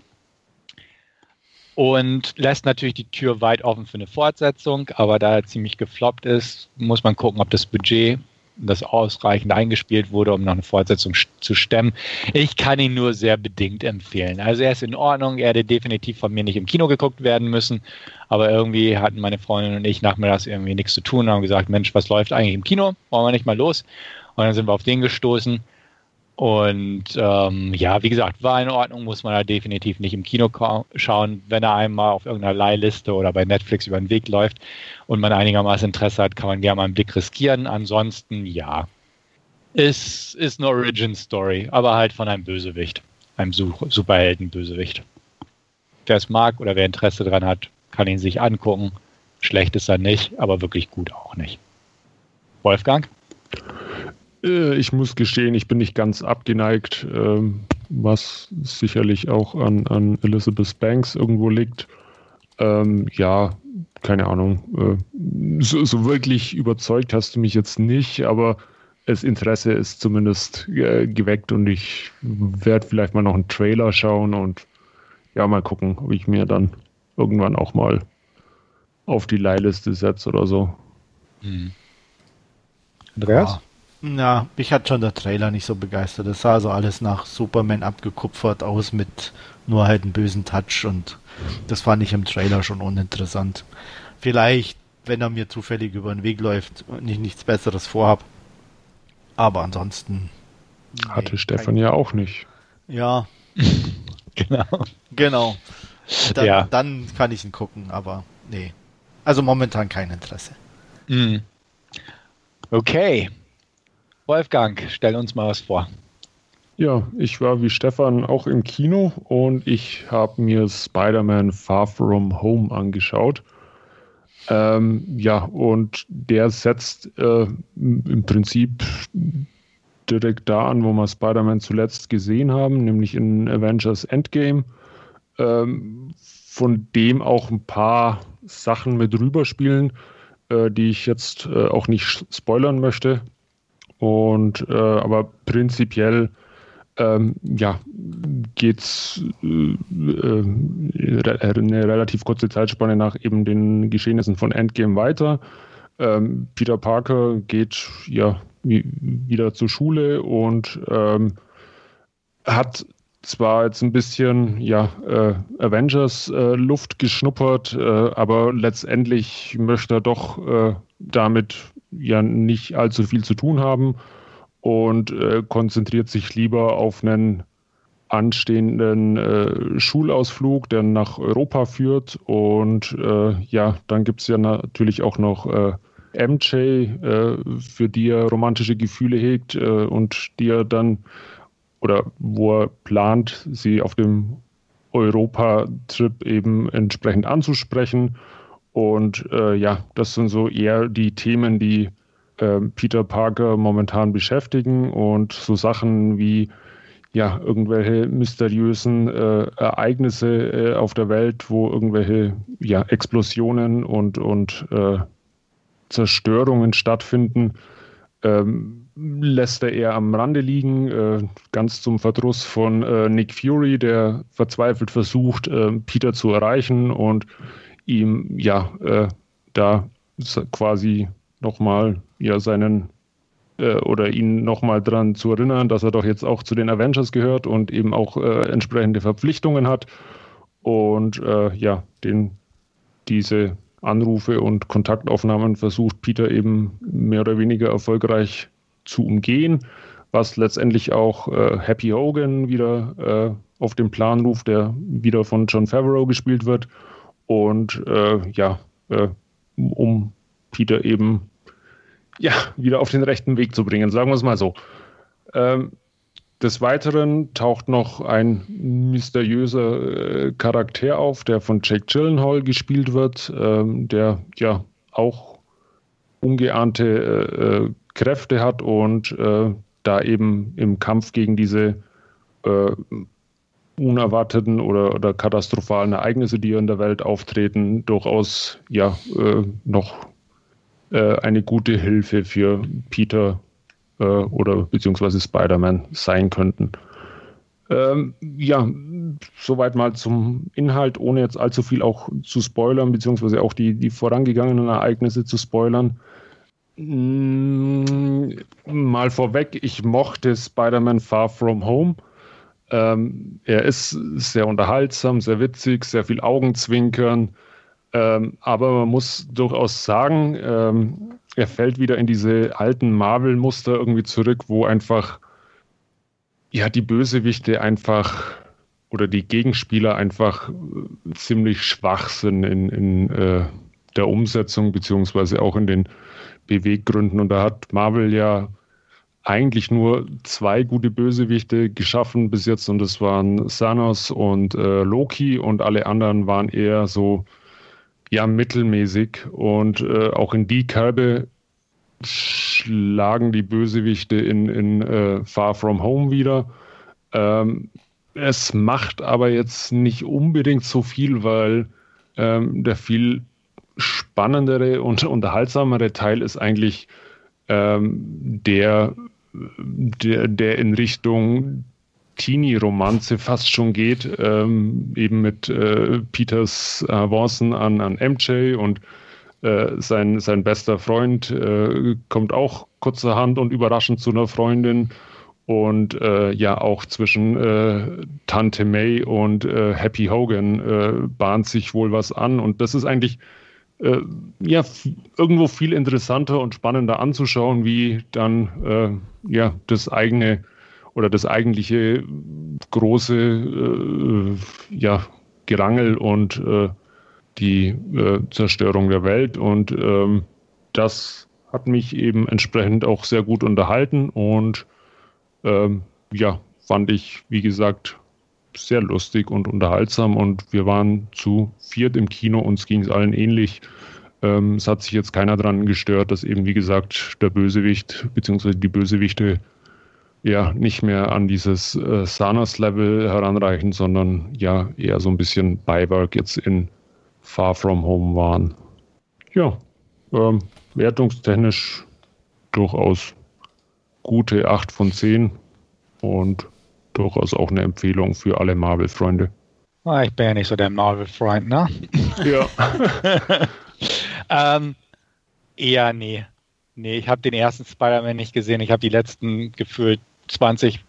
Speaker 1: Und lässt natürlich die Tür weit offen für eine Fortsetzung, aber da er ziemlich gefloppt ist, muss man gucken, ob das Budget das ausreichend eingespielt wurde, um noch eine Fortsetzung zu stemmen. Ich kann ihn nur sehr bedingt empfehlen. Also er ist in Ordnung, er hätte definitiv von mir nicht im Kino geguckt werden müssen, aber irgendwie hatten meine Freundin und ich nachmittags irgendwie nichts zu tun und haben gesagt, Mensch, was läuft eigentlich im Kino? Wollen wir nicht mal los? Und dann sind wir auf den gestoßen und ähm, ja, wie gesagt, war in Ordnung, muss man da definitiv nicht im Kino schauen. Wenn er einmal auf irgendeiner Leihliste oder bei Netflix über den Weg läuft und man einigermaßen Interesse hat, kann man gerne mal einen Blick riskieren. Ansonsten, ja, ist, ist eine Origin-Story, aber halt von einem Bösewicht, einem Superhelden-Bösewicht. Wer es mag oder wer Interesse daran hat, kann ihn sich angucken. Schlecht ist er nicht, aber wirklich gut auch nicht. Wolfgang?
Speaker 3: Äh, ich muss gestehen, ich bin nicht ganz abgeneigt, ähm, was sicherlich auch an, an Elizabeth Banks irgendwo liegt. Ähm, ja, keine Ahnung. Äh, so, so, wirklich überzeugt hast du mich jetzt nicht, aber das Interesse ist zumindest äh, geweckt und ich werde vielleicht mal noch einen Trailer schauen und ja, mal gucken, ob ich mir dann irgendwann auch mal auf die Leihliste setze oder so. Hm.
Speaker 2: Andreas? Ja. Ja, mich hat schon der Trailer nicht so begeistert. Es sah so alles nach Superman abgekupfert aus mit nur halt einem bösen Touch und das fand ich im Trailer schon uninteressant. Vielleicht, wenn er mir zufällig über den Weg läuft und ich nichts Besseres vorhab. Aber ansonsten.
Speaker 3: Hatte nee, Stefan ja auch nicht.
Speaker 2: Ja. genau. Genau. Dann, ja. dann kann ich ihn gucken, aber nee. Also momentan kein Interesse.
Speaker 1: Mm. Okay. Wolfgang, stell uns mal was vor.
Speaker 3: Ja, ich war wie Stefan auch im Kino und ich habe mir Spider-Man Far From Home angeschaut. Ähm, ja, und der setzt äh, im Prinzip direkt da an, wo wir Spider-Man zuletzt gesehen haben, nämlich in Avengers Endgame. Ähm, von dem auch ein paar Sachen mit rüberspielen, äh, die ich jetzt äh, auch nicht spoilern möchte. Und äh, aber prinzipiell ähm, ja, geht es äh, äh, eine relativ kurze Zeitspanne nach eben den Geschehnissen von Endgame weiter. Ähm, Peter Parker geht ja wieder zur Schule und ähm, hat zwar jetzt ein bisschen ja, äh, Avengers-Luft äh, geschnuppert, äh, aber letztendlich möchte er doch äh, damit ja nicht allzu viel zu tun haben und äh, konzentriert sich lieber auf einen anstehenden äh, Schulausflug, der nach Europa führt. Und ja, dann gibt es ja natürlich auch noch MJ, für die er romantische Gefühle hegt und die er dann oder wo er plant, sie auf dem Europa-Trip eben entsprechend anzusprechen. Und äh, ja, das sind so eher die Themen, die äh, Peter Parker momentan beschäftigen und so Sachen wie ja, irgendwelche mysteriösen äh, Ereignisse äh, auf der Welt, wo irgendwelche ja, Explosionen und, und äh, Zerstörungen stattfinden. Ähm, lässt er eher am Rande liegen, äh, ganz zum Verdruss von Nick Fury, der verzweifelt versucht, Peter zu erreichen und ihm ja äh, da quasi nochmal ja seinen äh, oder ihn nochmal dran zu erinnern, dass er doch jetzt auch zu den Avengers gehört und eben auch äh, entsprechende Verpflichtungen hat und ja, den diese Anrufe und Kontaktaufnahmen versucht Peter eben mehr oder weniger erfolgreich zu umgehen, was letztendlich auch äh, Happy Hogan wieder äh, auf den Plan ruft, der wieder von John Favreau gespielt wird. Und äh, ja, äh, um Peter eben ja, wieder auf den rechten Weg zu bringen, sagen wir es mal so. Ähm, des Weiteren taucht noch ein mysteriöser äh, Charakter auf, der von Jake Gyllenhaal gespielt wird, ähm, der ja auch ungeahnte äh, äh Kräfte hat und äh, da eben im Kampf gegen diese äh, unerwarteten oder, oder katastrophalen Ereignisse, die in der Welt auftreten, durchaus ja äh, noch äh, eine gute Hilfe für Peter äh, oder beziehungsweise Spider-Man sein könnten. Ähm, ja, soweit mal zum Inhalt, ohne jetzt allzu viel auch zu spoilern, beziehungsweise auch die, die vorangegangenen Ereignisse zu spoilern. Mm, mal vorweg, ich mochte Spider-Man Far From Home. Ähm, er ist sehr unterhaltsam, sehr witzig, sehr viel Augenzwinkern. Ähm, aber man muss durchaus sagen, ähm, er fällt wieder in diese alten Marvel-Muster irgendwie zurück, wo einfach ja die Bösewichte einfach oder die Gegenspieler einfach äh, ziemlich schwach sind in, in äh, der Umsetzung, beziehungsweise auch in den Beweggründen. Und da hat Marvel ja eigentlich nur zwei gute Bösewichte geschaffen bis jetzt und das waren Thanos und äh, Loki und alle anderen waren eher so ja mittelmäßig und äh, auch in die Kerbe schlagen die Bösewichte in, in äh, Far From Home wieder. Ähm, es macht aber jetzt nicht unbedingt so viel, weil ähm, der viel spannendere und unterhaltsamere Teil ist eigentlich ähm, der, der, der in Richtung Teenie-Romanze fast schon geht, ähm, eben mit äh, Peters Avancen an, an MJ und äh, sein, sein bester Freund äh, kommt auch kurzerhand und überraschend zu einer Freundin und äh, ja auch zwischen äh, Tante May und äh, Happy Hogan bahnt sich wohl was an und das ist eigentlich äh, ja, irgendwo viel interessanter und spannender anzuschauen, wie dann äh, ja, das eigene oder das eigentliche große äh, ja, Gerangel und äh, die äh, Zerstörung der Welt. Und ähm, das hat mich eben entsprechend auch sehr gut unterhalten und ähm, ja, fand ich, wie gesagt, sehr lustig und unterhaltsam und wir waren zu viert im Kino, uns ging es allen ähnlich. Ähm, es hat sich jetzt keiner daran gestört, dass eben, wie gesagt, der Bösewicht bzw. die Bösewichte ja nicht mehr an dieses äh, Sanas-Level heranreichen, sondern ja eher so ein bisschen Beiwerk jetzt in Far From Home waren. Ja, ähm, wertungstechnisch durchaus gute 8 von 10 und durchaus auch eine Empfehlung für alle Marvel-Freunde.
Speaker 1: Ah, ich bin ja nicht so der Marvel-Freund, ne?
Speaker 3: Ja.
Speaker 1: ähm, eher nee. Nee, ich habe den ersten Spider-Man nicht gesehen. Ich habe die letzten gefühlt 20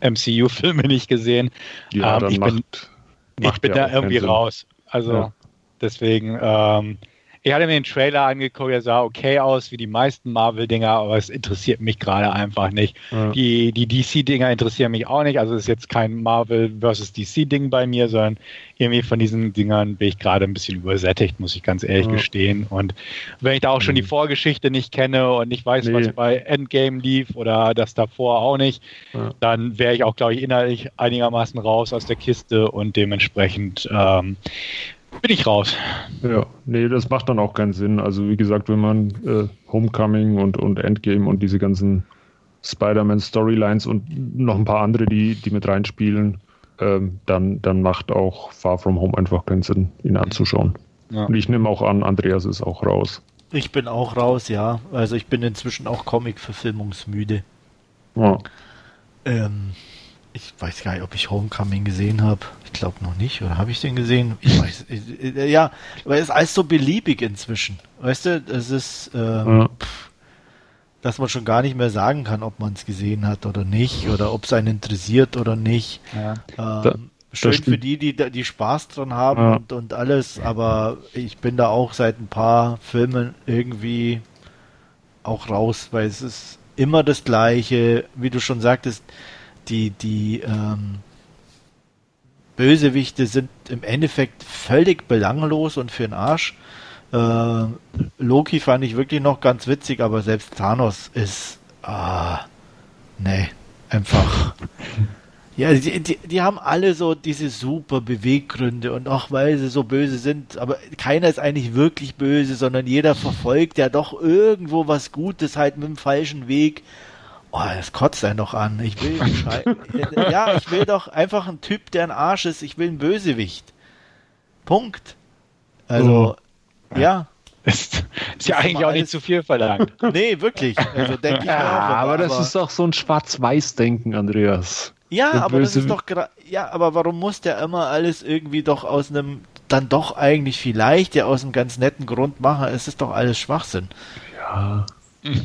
Speaker 1: MCU-Filme nicht gesehen.
Speaker 3: Ja,
Speaker 1: Ähm, ich
Speaker 3: macht,
Speaker 1: bin, ich
Speaker 3: macht
Speaker 1: bin
Speaker 3: ja
Speaker 1: da irgendwie
Speaker 3: Sinn.
Speaker 1: raus. Also
Speaker 3: Ja.
Speaker 1: deswegen, ähm, ich hatte mir den Trailer angeguckt, er sah okay aus wie die meisten Marvel-Dinger, aber es interessiert mich gerade einfach nicht.
Speaker 3: Ja.
Speaker 1: Die, die DC-Dinger interessieren mich auch nicht. Also es ist jetzt kein Marvel versus DC-Ding bei mir, sondern irgendwie von diesen Dingern bin ich gerade ein bisschen übersättigt, muss ich ganz ehrlich
Speaker 3: Ja.
Speaker 1: gestehen. Und wenn ich da auch schon die
Speaker 3: Mhm.
Speaker 1: Vorgeschichte nicht kenne und nicht weiß,
Speaker 3: Nee.
Speaker 1: was bei Endgame lief oder das davor auch nicht,
Speaker 3: Ja.
Speaker 1: dann wäre ich auch, glaube ich, innerlich einigermaßen raus aus der Kiste und dementsprechend ähm, bin ich raus.
Speaker 3: Ja, nee, das macht dann auch keinen Sinn. Also wie gesagt, wenn man äh, Homecoming und, und Endgame und diese ganzen Spider-Man-Storylines und noch ein paar andere, die, die mit reinspielen, ähm, dann, dann macht auch Far From Home einfach keinen Sinn, ihn anzuschauen.
Speaker 1: Ja.
Speaker 3: Und ich nehme auch an, Andreas ist auch raus.
Speaker 2: Ich bin auch raus, ja. Also ich bin inzwischen auch Comic-Verfilmungsmüde.
Speaker 3: Ja.
Speaker 2: Ähm, ich weiß gar nicht, ob ich Homecoming gesehen habe. Ich glaube noch nicht. Oder habe ich den gesehen? Ich weiß. äh, äh, ja, weil es ist alles so beliebig inzwischen. Weißt du, es ist, ähm,
Speaker 3: Ja.
Speaker 2: dass man schon gar nicht mehr sagen kann, ob man es gesehen hat oder nicht. Oder ob es einen interessiert oder nicht.
Speaker 1: Ja.
Speaker 2: Ähm, schön
Speaker 3: stimmt.
Speaker 2: für die, die, da- die Spaß dran haben
Speaker 3: Ja.
Speaker 2: und, und alles, aber ich bin da auch seit ein paar Filmen irgendwie auch raus, weil es ist immer das Gleiche, wie du schon sagtest, die, die ähm, Bösewichte sind im Endeffekt völlig belanglos und für den Arsch. Äh, Loki fand ich wirklich noch ganz witzig, aber selbst Thanos ist, ah, nee, einfach. Ja, die, die, die haben alle so diese super Beweggründe und auch weil sie so böse sind, aber keiner ist eigentlich wirklich böse, sondern jeder verfolgt ja doch irgendwo was Gutes halt mit dem falschen Weg. Oh, das kotzt einen doch an. Ich will ja, ich will doch einfach einen Typ, der ein Arsch ist. Ich will einen Bösewicht. Punkt. Also, ja,
Speaker 1: Ist, ist ja eigentlich auch nicht zu viel verlangt.
Speaker 2: nee, wirklich. Also denke ich
Speaker 3: Ja,
Speaker 2: auch.
Speaker 3: aber das ist auch so ein Schwarz-Weiß-Denken, Andreas.
Speaker 2: Ja,
Speaker 3: Der
Speaker 2: aber das
Speaker 3: Böse-
Speaker 2: ist doch ja, aber warum muss der immer alles irgendwie doch aus einem dann doch eigentlich vielleicht ja aus einem ganz netten Grund machen? Es ist doch alles Schwachsinn.
Speaker 3: Ja,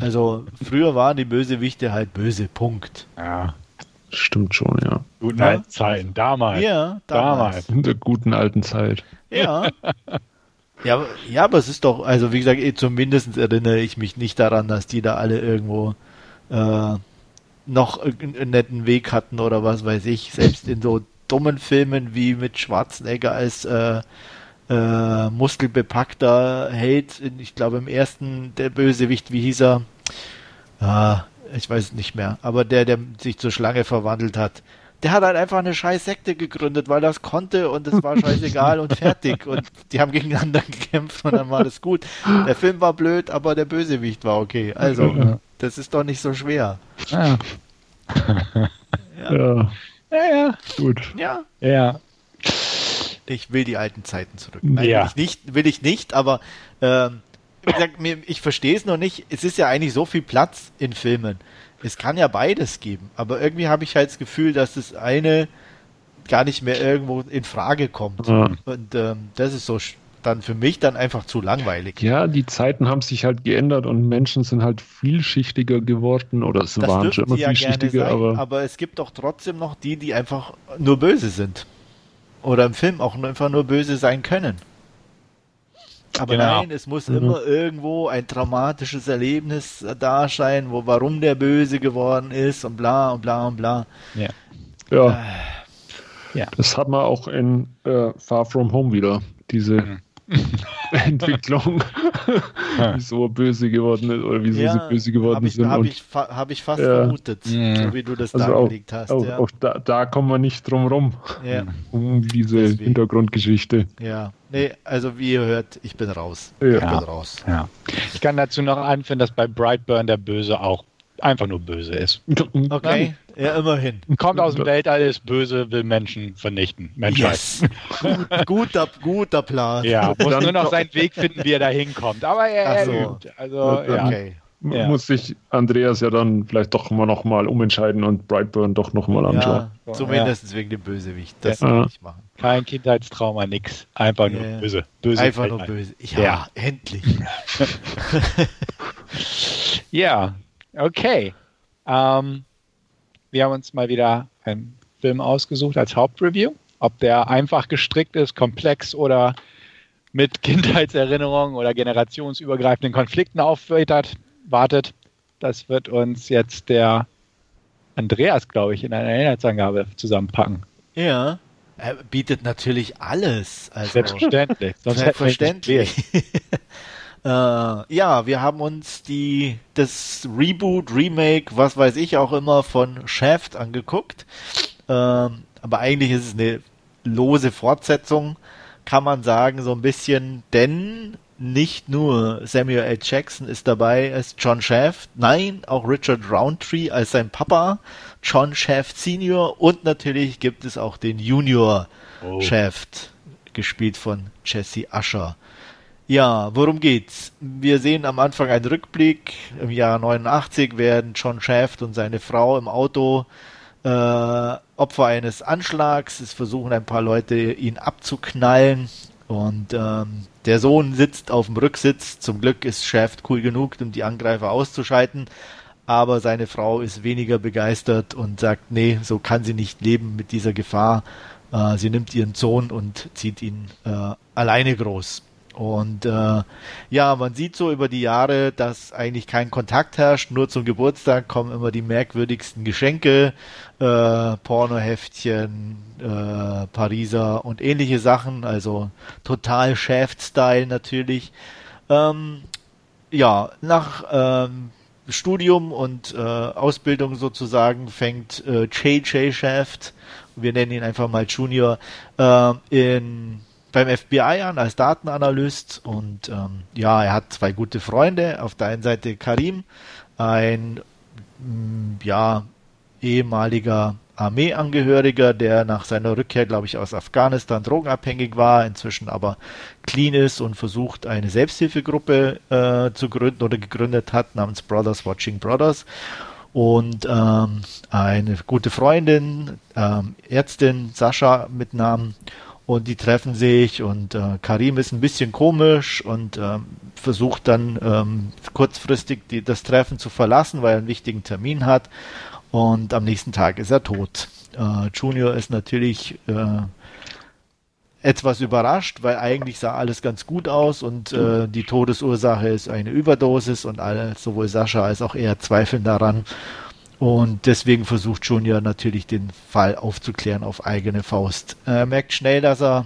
Speaker 2: Also früher waren die Bösewichte halt böse. Punkt.
Speaker 1: Ja.
Speaker 3: stimmt schon, ja.
Speaker 1: Guten
Speaker 2: Ja.
Speaker 1: alten Zeiten, damals.
Speaker 2: Ja, damals.
Speaker 3: In der guten alten Zeit.
Speaker 2: Ja. Ja, aber- ja, aber es ist doch, also wie gesagt, eh, zumindest erinnere ich mich nicht daran, dass die da alle irgendwo äh, noch einen netten Weg hatten oder was weiß ich. Selbst in so dummen Filmen wie mit Schwarzenegger als äh, äh, muskelbepackter Held, ich glaube im ersten, der Bösewicht, wie hieß er? Ah, ich weiß es nicht mehr, aber der, der sich zur Schlange verwandelt hat. Der hat halt einfach eine scheiß Sekte gegründet, weil das konnte und es war scheißegal und fertig. Und die haben gegeneinander gekämpft und dann war das gut. Der Film war blöd, aber der Bösewicht war okay. Also, das ist doch nicht so schwer.
Speaker 1: Ja.
Speaker 2: Ja,
Speaker 3: Ja,
Speaker 1: Ja, ja.
Speaker 3: gut.
Speaker 2: ja.
Speaker 1: ja.
Speaker 2: Ich will die alten Zeiten zurück. Nein,
Speaker 1: Ja.
Speaker 2: will ich nicht, will ich nicht, aber mir, ich verstehe es noch nicht. Es ist ja eigentlich so viel Platz in Filmen. Es kann ja beides geben, aber irgendwie habe ich halt das Gefühl, dass das eine gar nicht mehr irgendwo in Frage kommt.
Speaker 3: Ja.
Speaker 2: Und ähm, das ist so dann für mich dann einfach zu langweilig.
Speaker 3: Ja, die Zeiten haben sich halt geändert und Menschen sind halt vielschichtiger geworden oder es
Speaker 2: Das
Speaker 3: waren schon immer
Speaker 2: ja
Speaker 3: vielschichtiger,
Speaker 2: sein,
Speaker 3: aber,
Speaker 2: aber es gibt doch trotzdem noch die, die einfach nur böse sind. Oder im Film auch nur- einfach nur böse sein können. Aber
Speaker 1: Genau.
Speaker 2: nein, es muss
Speaker 3: Mhm.
Speaker 2: immer irgendwo ein traumatisches Erlebnis äh, da sein, wo warum der böse geworden ist und bla und bla und bla.
Speaker 1: ja.
Speaker 3: ja,
Speaker 1: Ja.
Speaker 3: das hat man auch in äh, Far From Home wieder, diese
Speaker 1: Mhm.
Speaker 3: Entwicklung, wieso er böse geworden ist oder wieso sie böse geworden
Speaker 2: habe ich,
Speaker 3: sind.
Speaker 2: hab
Speaker 3: und
Speaker 2: ich, fa hab ich fast
Speaker 3: Ja.
Speaker 2: vermutet,
Speaker 1: Mhm.
Speaker 2: so wie du das
Speaker 3: also auch,
Speaker 2: dargelegt hast.
Speaker 3: auch,
Speaker 2: ja.
Speaker 3: auch da, da kommen wir nicht drum rum,
Speaker 2: ja,
Speaker 3: um diese
Speaker 2: Deswegen.
Speaker 3: Hintergrundgeschichte.
Speaker 2: ja. Nee, also wie ihr hört, ich bin raus.
Speaker 3: Ja.
Speaker 2: Ich
Speaker 1: Ja.
Speaker 2: bin raus.
Speaker 1: ja. Ich kann dazu noch anführen, dass bei Brightburn der Böse auch einfach nur böse ist.
Speaker 2: Okay, ja, immerhin.
Speaker 1: Kommt aus dem Weltall, ist böse, will Menschen vernichten. Menschheit.
Speaker 2: Yes. Gut, guter, guter Plan.
Speaker 1: Ja, muss
Speaker 3: Dann-
Speaker 1: nur noch seinen Weg finden, wie er da hinkommt. Aber er, er
Speaker 2: so.
Speaker 1: übt. Also, ja.
Speaker 2: Okay.
Speaker 3: ja. muss sich Andreas ja dann vielleicht doch mal noch mal umentscheiden und Brightburn doch noch mal anschauen.
Speaker 2: Ja, zumindest wegen dem Bösewicht. Das ja.
Speaker 1: ich machen. Kein Kindheitstrauma, nix. Einfach nur böse.
Speaker 2: böse. Einfach nur böse. Ja, ja. endlich.
Speaker 1: ja, okay. Ähm, wir haben uns mal wieder einen Film ausgesucht als Hauptreview. Ob der einfach gestrickt ist, komplex oder mit Kindheitserinnerungen oder generationsübergreifenden Konflikten aufwartet, wartet, das wird uns jetzt der Andreas, glaube ich, in einer Inhaltsangabe zusammenpacken.
Speaker 2: Ja, er bietet natürlich alles.
Speaker 1: Also Selbstverständlich.
Speaker 2: Selbstverständlich. äh, ja, wir haben uns die das Reboot, Remake, was weiß ich auch immer von Shaft angeguckt. Ähm, aber eigentlich ist es eine lose Fortsetzung, kann man sagen, so ein bisschen, denn nicht nur Samuel L. Jackson ist dabei als John Shaft, nein, auch Richard Roundtree als sein Papa, John Shaft Senior und natürlich gibt es auch den Junior oh. Shaft, gespielt von Jesse Usher. Ja, worum geht's? Wir sehen am Anfang einen Rückblick. Im Jahr 89 werden John Shaft und seine Frau im Auto äh, Opfer eines Anschlags. Es versuchen ein paar Leute, ihn abzuknallen. Und ähm, der Sohn sitzt auf dem Rücksitz. Zum Glück ist Shaft cool genug, um die Angreifer auszuschalten. Aber seine Frau ist weniger begeistert und sagt, nee, so kann sie nicht leben mit dieser Gefahr. Äh, sie nimmt ihren Sohn und zieht ihn äh, alleine groß. Und äh, ja, man sieht so über die Jahre, dass eigentlich kein Kontakt herrscht. Nur zum Geburtstag kommen immer die merkwürdigsten Geschenke, äh, Pornoheftchen, äh, Pariser und ähnliche Sachen. Also total Shaft-Style natürlich. Ähm, ja, nach ähm, Studium und äh, Ausbildung sozusagen fängt äh, JJ Shaft, wir nennen ihn einfach mal Junior, äh, in beim FBI an als Datenanalyst und ähm, ja, er hat zwei gute Freunde. Auf der einen Seite Karim, ein mh, mm, ja ehemaliger Armeeangehöriger, der nach seiner Rückkehr, glaube ich, aus Afghanistan drogenabhängig war, inzwischen aber clean ist und versucht, eine Selbsthilfegruppe äh, zu gründen oder gegründet hat, namens Brothers Watching Brothers. Und ähm, eine gute Freundin, ähm, Ärztin Sascha mit Namen und die treffen sich und äh, Karim ist ein bisschen komisch und ähm, versucht dann ähm, kurzfristig die, das Treffen zu verlassen, weil er einen wichtigen Termin hat und am nächsten Tag ist er tot. Äh, Junior ist natürlich äh, etwas überrascht, weil eigentlich sah alles ganz gut aus und äh, die Todesursache ist eine Überdosis und alle, sowohl Sascha als auch er zweifeln daran und deswegen versucht Junior natürlich den Fall aufzuklären auf eigene Faust. Er merkt schnell, dass er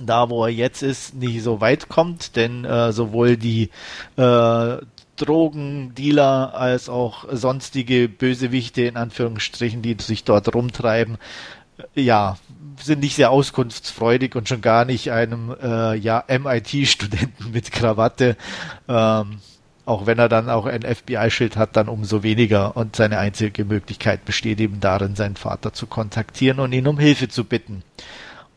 Speaker 2: da, wo er jetzt ist, nicht so weit kommt, denn äh, sowohl die äh, Drogendealer als auch sonstige Bösewichte in Anführungsstrichen, die sich dort rumtreiben, ja, sind nicht sehr auskunftsfreudig und schon gar nicht einem äh, ja, MIT-Studenten mit Krawatte. Ähm, auch wenn er dann auch ein FBI-Schild hat, dann umso weniger. Und seine einzige Möglichkeit besteht eben darin, seinen Vater zu kontaktieren und ihn um Hilfe zu bitten.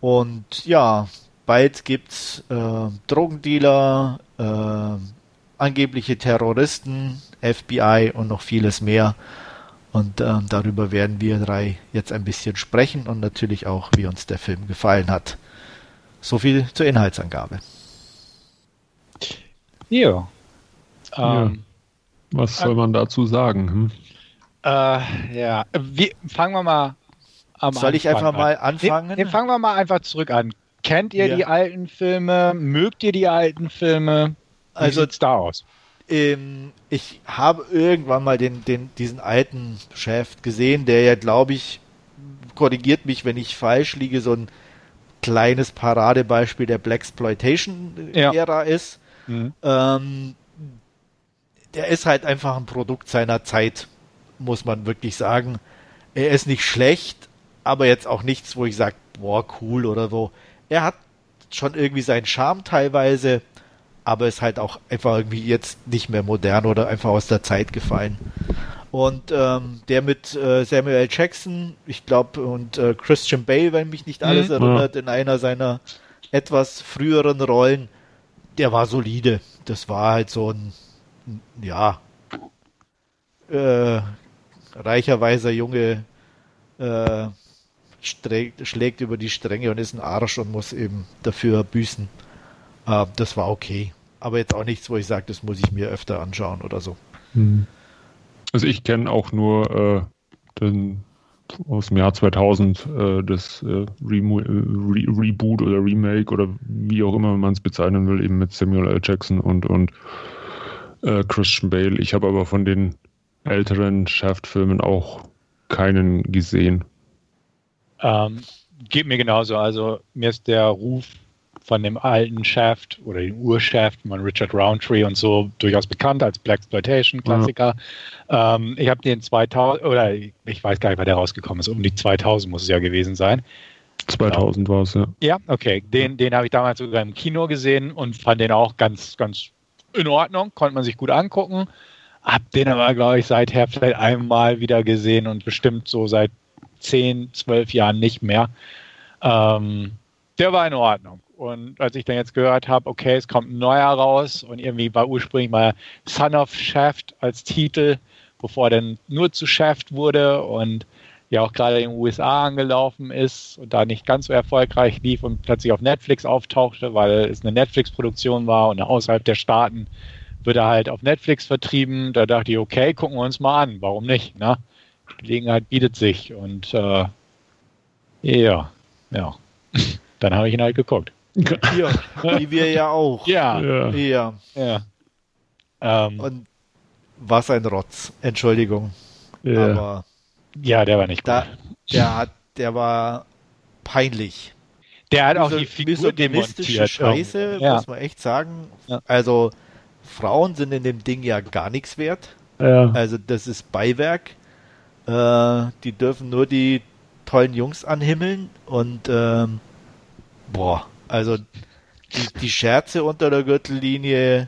Speaker 2: Und ja, bald gibt's äh, Drogendealer, äh, angebliche Terroristen, FBI und noch vieles mehr. Und äh, darüber werden wir drei jetzt ein bisschen sprechen und natürlich auch, wie uns der Film gefallen hat. So viel zur Inhaltsangabe.
Speaker 3: Ja, ähm, ja. Was soll man dazu sagen? Hm?
Speaker 1: Äh, ja, wie, fangen wir mal
Speaker 2: am Soll ich einfach an. mal anfangen?
Speaker 1: Nee, nee, fangen wir mal einfach zurück an. Kennt ihr ja. die alten Filme? Mögt ihr die alten Filme? Wie also sieht's da aus?
Speaker 2: Ähm, ich habe irgendwann mal den, den, diesen alten Chef gesehen, der ja, glaube ich, korrigiert mich, wenn ich falsch liege, so ein kleines Paradebeispiel der Blaxploitation-Ära ja. ist. Mhm. Ähm, der ist halt einfach ein Produkt seiner Zeit, muss man wirklich sagen. Er ist nicht schlecht, aber jetzt auch nichts, wo ich sage, boah, cool oder so. Er hat schon irgendwie seinen Charme teilweise, aber ist halt auch einfach irgendwie jetzt nicht mehr modern oder einfach aus der Zeit gefallen. Und ähm, der mit äh, Samuel. Jackson, ich glaube, und äh, Christian Bale, wenn mich nicht alles mhm. erinnert, in einer seiner etwas früheren Rollen, der war solide. Das war halt so ein ja, äh, reicher, weiser Junge äh, schlägt über die Stränge und ist ein Arsch und muss eben dafür büßen. Äh, das war okay. Aber jetzt auch nichts, wo ich sage, das muss ich mir öfter anschauen oder so. Hm.
Speaker 3: Also ich kenne auch nur äh, den aus dem Jahr 2000 äh, das äh, Remo Re Reboot oder Remake oder wie auch immer man es bezeichnen will, eben mit Samuel L. Jackson und, und äh, Christian Bale. Ich habe aber von den älteren Shaft-Filmen auch keinen gesehen.
Speaker 1: Ähm, geht mir genauso. Also mir ist der Ruf von dem alten Shaft oder dem Urshaft von Richard Roundtree und so durchaus bekannt als Black Exploitation Klassiker. Ja. Ähm, ich habe den 2000 oder ich weiß gar nicht, wann der rausgekommen ist. Um die 2000 muss es ja gewesen sein.
Speaker 3: 2000 war es, ja.
Speaker 1: Ja, okay. Den, den habe ich damals sogar im Kino gesehen und fand den auch ganz, ganz in Ordnung. Konnte man sich gut angucken. Hab den aber, glaube ich, seither vielleicht einmal wieder gesehen und bestimmt so seit 10, 12 Jahren nicht mehr. Ähm, der war in Ordnung. Und als ich dann jetzt gehört habe, okay, es kommt ein neuer raus und irgendwie war ursprünglich mal Son of Shaft als Titel, bevor er dann nur zu Shaft wurde und ja auch gerade in den USA angelaufen ist und da nicht ganz so erfolgreich lief und plötzlich auf Netflix auftauchte, weil es eine Netflix-Produktion war und außerhalb der Staaten wird er halt auf Netflix vertrieben. Da dachte ich, okay, gucken wir uns mal an, warum nicht? Ne? Die Gelegenheit bietet sich und äh, ja, ja. Dann habe ich ihn halt geguckt.
Speaker 2: Ja, wie wir ja auch.
Speaker 1: Ja.
Speaker 2: Ja. ja. Ähm, Und was ein Rotz. Entschuldigung.
Speaker 1: Ja. Aber ja, der war nicht
Speaker 2: da, gut. Der hat, der war peinlich.
Speaker 1: Der hat auch die Figur
Speaker 2: demontiert. Scheiße, ja. muss man echt sagen. Ja. Also Frauen sind in dem Ding ja gar nichts wert. Ja. Also das ist Beiwerk. Äh, die dürfen nur die tollen Jungs anhimmeln und ähm, boah, also die, die Scherze unter der Gürtellinie,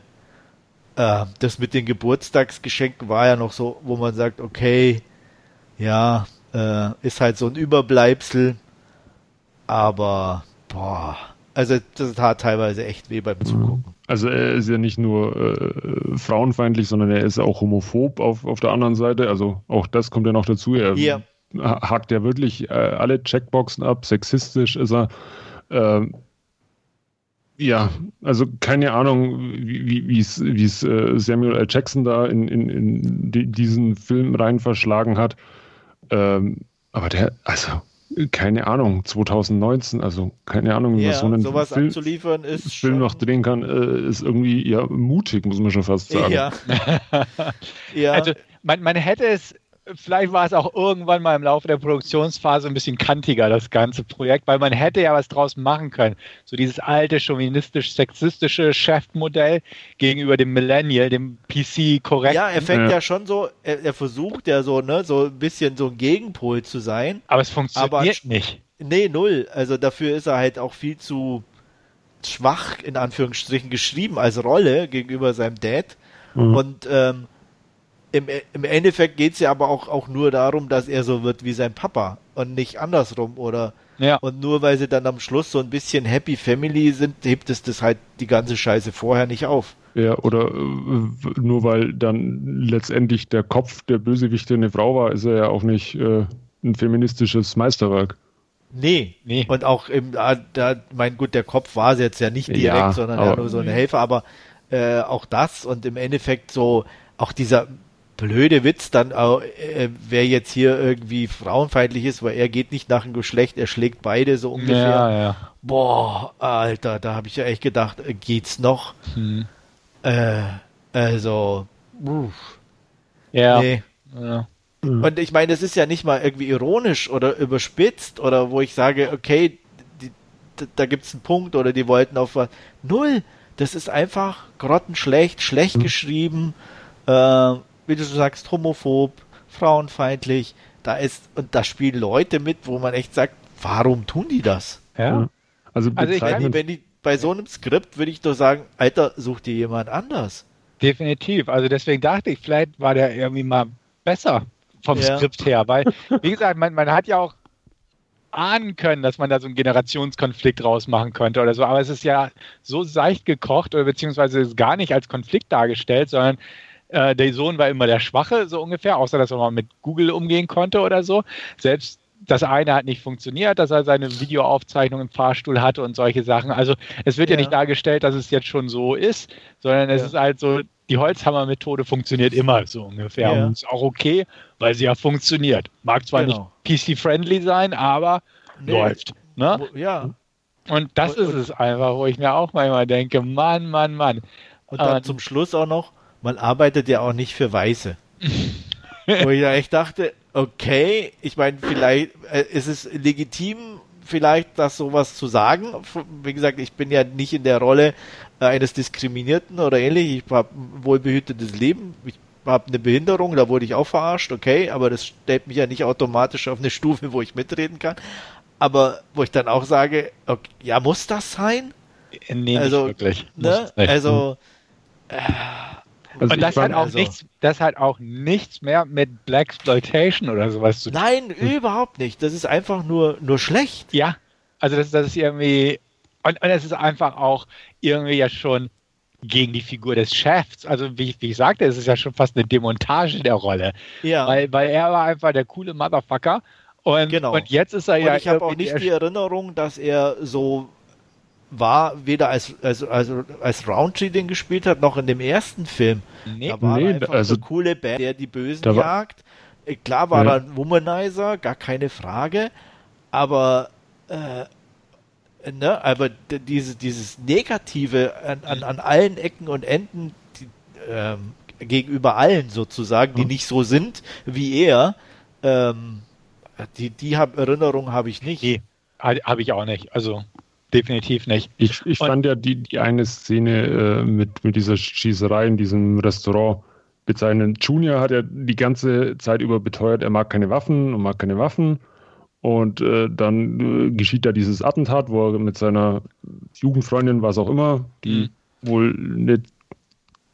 Speaker 2: äh, das mit den Geburtstagsgeschenken war ja noch so, wo man sagt, okay, ja, äh, ist halt so ein Überbleibsel, aber boah, also das tat teilweise echt weh beim Zugucken.
Speaker 3: Also er ist ja nicht nur äh, frauenfeindlich, sondern er ist auch homophob auf, auf der anderen Seite. Also auch das kommt ja noch dazu. Er ja. hakt ja wirklich äh, alle Checkboxen ab. Sexistisch ist er. Ähm, ja, also keine Ahnung, wie es wie äh, Samuel L. Jackson da in, in, in die, diesen Film rein verschlagen hat. Ähm, aber der, also keine Ahnung, 2019, also keine Ahnung,
Speaker 2: ja, was so ein sowas Film, abzuliefern ist
Speaker 3: Film noch drehen kann, äh, ist irgendwie ja mutig, muss man schon fast sagen.
Speaker 1: Ja. ja. Also man, man hätte es vielleicht war es auch irgendwann mal im Laufe der Produktionsphase ein bisschen kantiger, das ganze Projekt, weil man hätte ja was draus machen können. So dieses alte, chauvinistisch-sexistische Chefmodell gegenüber dem Millennial, dem PC-korrekten.
Speaker 2: Ja, er fängt ja. ja, schon so, er, er, versucht ja so, ne, so ein bisschen so ein Gegenpol zu sein.
Speaker 1: Aber es funktioniert aber, nicht.
Speaker 2: Nee, null. Also dafür ist er halt auch viel zu schwach, in Anführungsstrichen, geschrieben als Rolle gegenüber seinem Dad. Mhm. Und ähm, im, im Endeffekt geht es ja aber auch, auch nur darum, dass er so wird wie sein Papa und nicht andersrum, oder? Ja. Und nur weil sie dann am Schluss so ein bisschen Happy Family sind, hebt es das halt die ganze Scheiße vorher nicht auf.
Speaker 3: Ja, oder äh, nur weil dann letztendlich der Kopf der Bösewichte eine Frau war, ist er ja auch nicht äh, ein feministisches Meisterwerk.
Speaker 2: Nee, nee. Und auch im, da, mein gut, der Kopf war es jetzt ja nicht direkt, ja, sondern ja nur so ein Helfer, aber äh, auch das und im Endeffekt so, auch dieser blöde Witz dann auch, äh, wer jetzt hier irgendwie frauenfeindlich ist, weil er geht nicht nach dem Geschlecht, er schlägt beide so ungefähr. Ja, ja. Boah, Alter, da habe ich ja echt gedacht, äh, geht's noch? Hm. Äh, also, uff. Ja. Nee. ja. Und ich meine, es ist ja nicht mal irgendwie ironisch oder überspitzt oder wo ich sage, okay, die, da gibt's einen Punkt oder die wollten auf was. Null. Das ist einfach grottenschlecht, schlecht geschrieben. Äh, wie du sagst, homophob, frauenfeindlich. Da ist, und da spielen Leute mit, wo man echt sagt, warum tun die das?
Speaker 1: Ja.
Speaker 2: Also, also ich kann, wenn die, bei so einem Skript würde ich doch sagen, Alter, such dir jemand anders.
Speaker 1: Definitiv. Also deswegen dachte ich, vielleicht war der irgendwie mal besser vom ja. Skript her, weil, wie gesagt, man, man hat ja auch ahnen können, dass man da so einen Generationskonflikt rausmachen könnte oder so, aber es ist ja so seicht gekocht oder beziehungsweise gar nicht als Konflikt dargestellt, sondern Äh, der Sohn war immer der Schwache, so ungefähr, außer dass er mal mit Google umgehen konnte oder so. Selbst das eine hat nicht funktioniert, dass er seine Videoaufzeichnung im Fahrstuhl hatte und solche Sachen. Also es wird ja, ja nicht dargestellt, dass es jetzt schon so ist, sondern es ja. ist halt so, die Holzhammer-Methode funktioniert immer so ungefähr. Ja. Und ist auch okay, weil sie ja funktioniert. Mag zwar genau. nicht PC-friendly sein, aber nee. läuft. Ne?
Speaker 2: Ja.
Speaker 1: Und das ist es einfach, wo ich mir auch manchmal denke, Mann, Mann, Mann.
Speaker 2: Und dann aber, zum Schluss auch noch, man arbeitet ja auch nicht für Weiße. wo ich ja echt dachte, okay, ich meine, vielleicht äh, ist es legitim, vielleicht das sowas zu sagen. Wie gesagt, ich bin ja nicht in der Rolle äh, eines Diskriminierten oder ähnlich. Ich habe ein wohlbehütetes Leben. Ich habe eine Behinderung, da wurde ich auch verarscht, okay, aber das stellt mich ja nicht automatisch auf eine Stufe, wo ich mitreden kann. Aber wo ich dann auch sage, okay, ja, muss das sein?
Speaker 1: Nee, also, nicht wirklich.
Speaker 2: Ne? Also, äh,
Speaker 1: also und das hat auch also nichts, das hat auch nichts mehr mit Black Exploitation oder sowas zu
Speaker 2: tun. Nein, überhaupt nicht. Das ist einfach nur, nur schlecht.
Speaker 1: Ja. Also das, das ist irgendwie, und, und es ist einfach auch irgendwie ja schon gegen die Figur des Chefs. Also wie, wie ich sagte, es ist ja schon fast eine Demontage der Rolle. Ja. Weil, weil er war einfach der coole Motherfucker. Und,
Speaker 2: genau.
Speaker 1: und jetzt ist er
Speaker 2: und
Speaker 1: ja.
Speaker 2: Ich habe auch nicht die Erinnerung, dass er so war weder als, als, also als Roundtree den gespielt hat, noch in dem ersten Film. Nee, da war nee, er einfach also, eine coole Band, der die Bösen jagt. Äh, klar war ja. er ein Womanizer, gar keine Frage, aber äh, ne, aber diese, dieses Negative an, an, an allen Ecken und Enden die, ähm, gegenüber allen sozusagen, die nicht so sind wie er, ähm, die, die hab, Erinnerung habe ich nicht. Nee,
Speaker 1: habe ich auch nicht. Also definitiv nicht.
Speaker 3: Ich, ich fand ja die, die eine Szene äh, mit, mit dieser Schießerei in diesem Restaurant bezeichnet. Junior hat ja die ganze Zeit über beteuert, er mag keine Waffen und mag keine Waffen. Und äh, dann äh, geschieht da dieses Attentat, wo er mit seiner Jugendfreundin, was auch immer, die mhm. wohl eine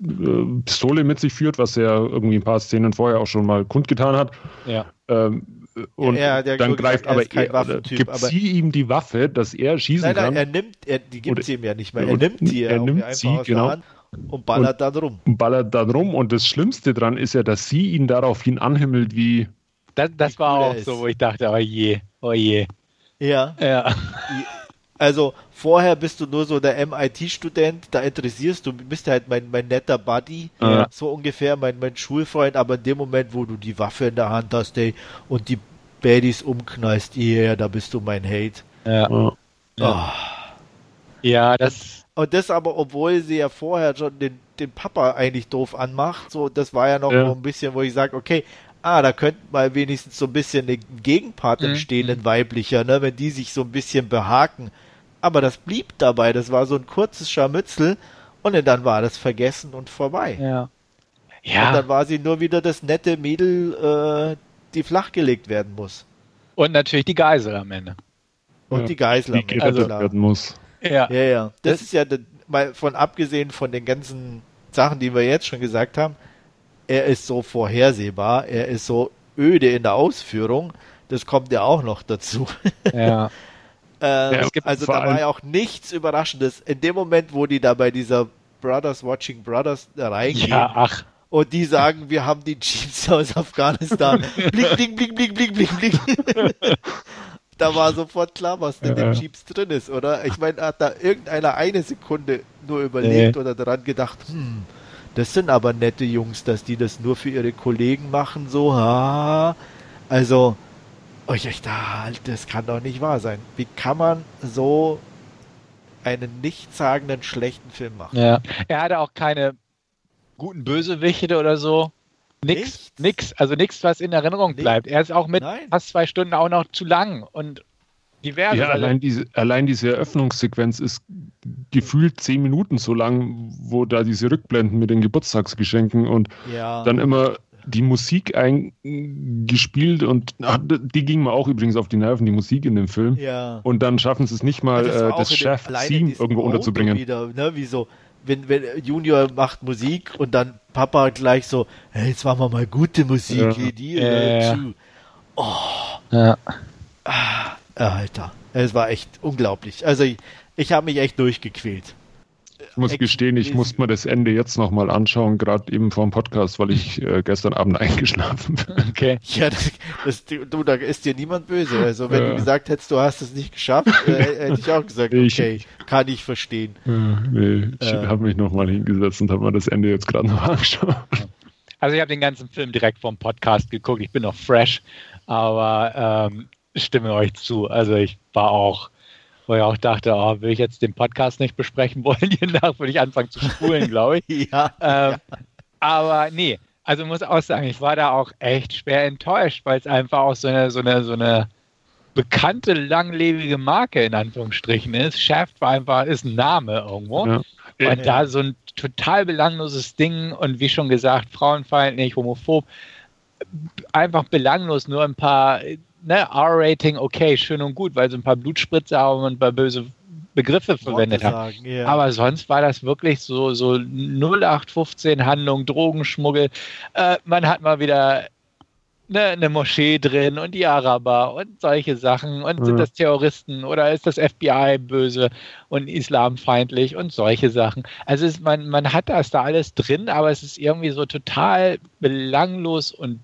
Speaker 3: äh, Pistole mit sich führt, was er irgendwie ein paar Szenen vorher auch schon mal kundgetan hat.
Speaker 1: Ja.
Speaker 3: Ähm, und ja, dann greift aber er, gibt sie ihm die Waffe, dass er schießen nein, nein, kann.
Speaker 2: er nimmt, er, die gibt sie ihm ja nicht mehr. Er nimmt die
Speaker 3: er nimmt sie, genau.
Speaker 2: und ballert dann rum.
Speaker 3: Und ballert dann rum und das Schlimmste dran ist ja, dass sie ihn daraufhin anhimmelt wie.
Speaker 1: Das, das war auch so, wo ich dachte, oh je, oh je.
Speaker 2: Ja.
Speaker 1: Ja.
Speaker 2: Also vorher bist du nur so der MIT-Student, da interessierst du, bist halt mein, mein netter Buddy, ja. so ungefähr, mein, mein Schulfreund, aber in dem Moment, wo du die Waffe in der Hand hast, ey, und die Baddies umknallst, yeah, da bist du mein Hate.
Speaker 1: Ja.
Speaker 2: Oh.
Speaker 1: Ja, das.
Speaker 2: Und das aber, obwohl sie ja vorher schon den, den Papa eigentlich doof anmacht, so, das war ja noch ja. so ein bisschen, wo ich sage, okay, ah, da könnte mal wenigstens so ein bisschen ein Gegenpart mhm. entstehen, ein weiblicher, ne, wenn die sich so ein bisschen behaken aber das blieb dabei. Das war so ein kurzes Scharmützel und dann war das vergessen und vorbei.
Speaker 1: Ja.
Speaker 2: Ja. Und dann war sie nur wieder das nette Mädel, äh, die flachgelegt werden muss.
Speaker 1: Und natürlich die Geisel am Ende.
Speaker 2: Und ja. die Geisel am
Speaker 3: Ende. Also, werden muss.
Speaker 2: Ja. Ja, ja. Das, das ist ja, mal von abgesehen von den ganzen Sachen, die wir jetzt schon gesagt haben, er ist so vorhersehbar, er ist so öde in der Ausführung. Das kommt ja auch noch dazu.
Speaker 1: Ja.
Speaker 2: Ähm, ja, also da war ja auch nichts Überraschendes. In dem Moment, wo die da bei dieser Brothers Watching Brothers da reingehen
Speaker 1: ja, ach.
Speaker 2: Und die sagen, wir haben die Jeeps aus Afghanistan. blink, blink, blink, blink, blink, blink, blink. da war sofort klar, was denn ja. in den Jeeps drin ist, oder? Ich meine, hat da irgendeiner eine Sekunde nur überlegt nee. oder daran gedacht, hm, das sind aber nette Jungs, dass die das nur für ihre Kollegen machen, so, ha. Also, ich dachte, halt, das kann doch nicht wahr sein. Wie kann man so einen nichtssagenden schlechten Film machen?
Speaker 1: Ja, er hatte auch keine guten Bösewichte oder so. Nix, nichts? nix, also nichts, was in Erinnerung bleibt. Er ist auch mit Nein. fast zwei Stunden auch noch zu lang und diverse.
Speaker 3: Ja, allein diese, allein diese Eröffnungssequenz ist gefühlt zehn Minuten so lang, wo da diese Rückblenden mit den Geburtstagsgeschenken und ja. dann immer die Musik eingespielt und ach, die ging mir auch übrigens auf die Nerven, die Musik in dem Film.
Speaker 2: Ja.
Speaker 3: Und dann schaffen sie es nicht mal, das, äh, das Chef-Theme irgendwo unterzubringen.
Speaker 2: Wieder, ne, wie so, wenn, wenn Junior macht Musik und dann Papa gleich so, hey, jetzt machen wir mal gute Musik, ja. die, äh. Oh.
Speaker 1: Ja.
Speaker 2: Ah, Alter, es war echt unglaublich. Also ich, ich habe mich echt durchgequält.
Speaker 3: Ich muss gestehen, ich muss mir das Ende jetzt nochmal anschauen, gerade eben vor dem Podcast, weil ich äh, gestern Abend eingeschlafen bin.
Speaker 2: Okay. Ja, das, das, du, da ist dir niemand böse. Also wenn ja. du gesagt hättest, du hast es nicht geschafft, äh, hätte ich auch gesagt, okay, ich, kann ich verstehen.
Speaker 3: Ja, nee, ich äh, habe mich nochmal hingesetzt und habe mir das Ende jetzt gerade noch angeschaut.
Speaker 1: Also ich habe den ganzen Film direkt vom Podcast geguckt. Ich bin noch fresh, aber ähm, stimme euch zu. Also ich war auch wo ich auch dachte, oh, will ich jetzt den Podcast nicht besprechen wollen, je nach würde ich anfangen zu spulen, glaube ich. ja, ähm, ja. Aber nee, also muss auch sagen, ich war da auch echt schwer enttäuscht, weil es einfach auch so eine, so eine, so eine bekannte, langlebige Marke in Anführungsstrichen ist. Shaft war einfach, ist ein Name irgendwo. Ja. Und ja. da so ein total belangloses Ding und wie schon gesagt, frauenfeindlich, homophob, einfach belanglos, nur ein paar ne, R-Rating, okay, schön und gut, weil sie ein paar Blutspritzer haben und ein paar böse Begriffe verwendet haben. Yeah. Aber sonst war das wirklich so, so 0815 Handlung, Drogenschmuggel. Äh, man hat mal wieder ne, eine Moschee drin und die Araber und solche Sachen. Und sind das Terroristen oder ist das FBI böse und islamfeindlich und solche Sachen. Also es, man, man hat das da alles drin, aber es ist irgendwie so total belanglos und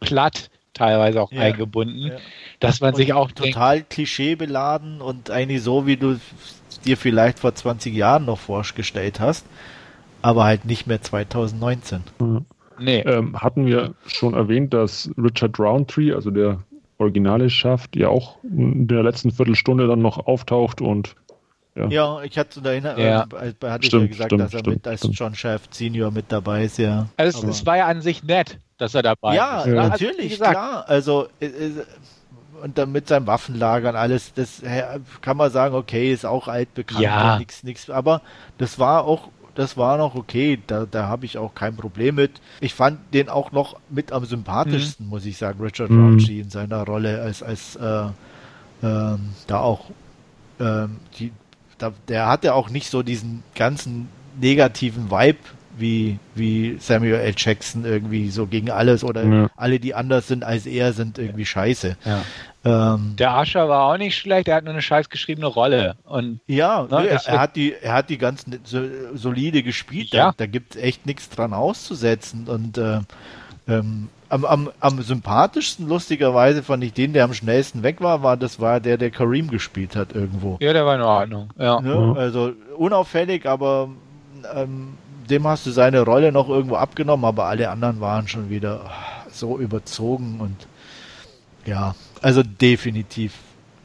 Speaker 1: platt teilweise auch ja, eingebunden, ja. dass man und sich auch
Speaker 2: total denkt, klischeebeladen und eigentlich so, wie du dir vielleicht vor 20 Jahren noch vorgestellt hast, aber halt nicht mehr 2019.
Speaker 3: Mhm. Nee. Ähm, hatten wir schon erwähnt, dass Richard Roundtree, also der Originale schafft, ja auch in der letzten Viertelstunde dann noch auftaucht und
Speaker 2: ja, ja ich hatte da erinnert, ja. äh, hatte stimmt, ich ja gesagt, stimmt, dass er stimmt, mit als John Shaft Senior mit dabei ist, ja.
Speaker 1: Also es, es war ja an sich nett dass er dabei
Speaker 2: ja, ist. Ja, also, natürlich, klar. Also äh, äh, und dann mit seinem Waffenlager und alles, das kann man sagen, okay, ist auch altbekannt, ja. nichts, nichts. Aber das war auch, das war noch okay, da, da habe ich auch kein Problem mit. Ich fand den auch noch mit am sympathischsten, mhm. muss ich sagen, Richard mhm. Raunchy in seiner Rolle als, als äh, ähm, da auch ähm, die, da, der hatte auch nicht so diesen ganzen negativen Vibe wie, wie Samuel L. Jackson irgendwie so gegen alles oder ja. alle, die anders sind als er, sind irgendwie scheiße.
Speaker 1: Ja. Ähm, der Ascher war auch nicht schlecht, er hat nur eine scheiß geschriebene Rolle. Und,
Speaker 2: ja, ne, er, er, hat die, er hat die ganz so, solide gespielt, ja. da, da gibt es echt nichts dran auszusetzen und äh, ähm, am, am, am sympathischsten, lustigerweise, fand ich den, der am schnellsten weg war, war das war der, der Kareem gespielt hat irgendwo.
Speaker 1: Ja, der war in Ordnung. Ja.
Speaker 2: Ne? Also unauffällig, aber ähm, dem hast du seine Rolle noch irgendwo abgenommen, aber alle anderen waren schon wieder so überzogen und ja, also definitiv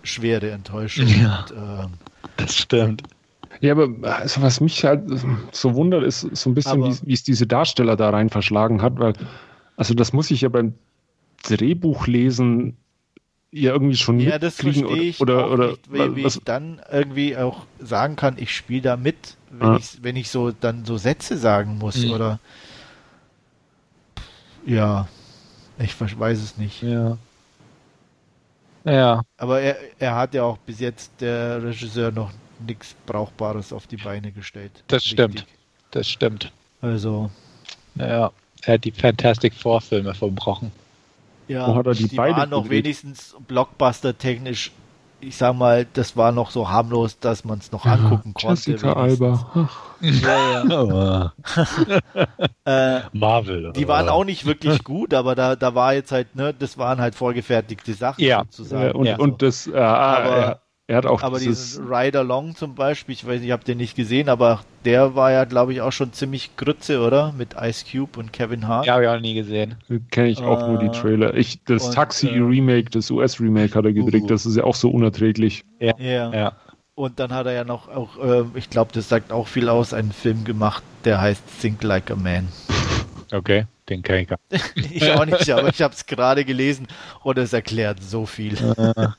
Speaker 2: schwere Enttäuschung. Ja, und, äh,
Speaker 3: das stimmt. Ja, aber also was mich halt so wundert, ist so ein bisschen, wie, wie es diese Darsteller da rein verschlagen hat, weil, also das muss ich ja beim Drehbuch lesen ja irgendwie schon
Speaker 2: ja, das verstehe ich oder, oder, nicht, wie, wie ich dann irgendwie auch sagen kann, ich spiele da mit, wenn, ah. ich, wenn ich so dann so Sätze sagen muss mhm. oder ja, ich weiß es nicht.
Speaker 1: Ja. Ja.
Speaker 2: Aber er, er hat ja auch bis jetzt der Regisseur noch nichts Brauchbares auf die Beine gestellt.
Speaker 1: Das Richtig. stimmt. Das stimmt.
Speaker 2: Also.
Speaker 1: Ja, er hat die Fantastic Four Filme verbrochen.
Speaker 2: Ja, Wo hat er die, die beide waren noch wenigstens Blockbuster-technisch, ich sag mal, das war noch so harmlos, dass man es noch ja, angucken konnte.
Speaker 3: Jessica Alba.
Speaker 2: Ja, ja.
Speaker 1: äh, Marvel.
Speaker 2: Die waren auch nicht wirklich gut, aber da, da war jetzt halt, ne, das waren halt vorgefertigte Sachen
Speaker 3: ja. sozusagen. und, und das, äh, aber, er hat auch
Speaker 2: aber diesen Rider Long zum Beispiel, ich weiß nicht, ich habe den nicht gesehen, aber der war ja, glaube ich, auch schon ziemlich Grütze, oder? Mit Ice Cube und Kevin Hart.
Speaker 1: Ja, habe ich auch nie gesehen.
Speaker 3: Kenne ich auch äh, nur die äh, Trailer. Ich, das Taxi-Remake, äh, das US-Remake hat er gedreht, uh, das ist ja auch so unerträglich.
Speaker 2: Ja. ja. ja. Und dann hat er ja noch auch, äh, ich glaube, das sagt auch viel aus, einen Film gemacht, der heißt Think Like a Man.
Speaker 1: Okay, den kenne ich gar
Speaker 2: nicht. ich auch nicht, aber ich habe es gerade gelesen und es erklärt so viel.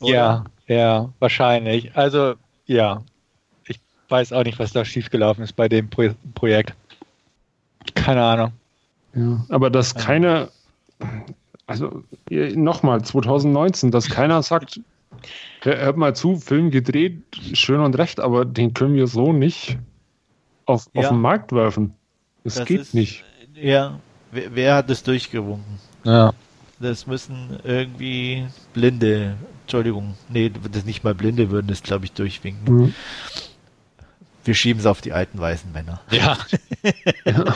Speaker 1: Ja, ja, wahrscheinlich. Also, ja. Ich weiß auch nicht, was da schiefgelaufen ist bei dem Pro Projekt. Keine Ahnung.
Speaker 3: Ja, aber dass ja. keiner, also nochmal, 2019, dass keiner sagt, hört mal zu, Film gedreht, schön und recht, aber den können wir so nicht auf, ja. auf den Markt werfen. Das, das geht ist, nicht.
Speaker 2: Ja, wer, wer hat das durchgewunken?
Speaker 1: Ja.
Speaker 2: Das müssen irgendwie Blinde, Entschuldigung, nee, das nicht mal Blinde würden das, glaube ich, durchwinken. Mhm. Wir schieben es auf die alten weißen Männer.
Speaker 1: Ja.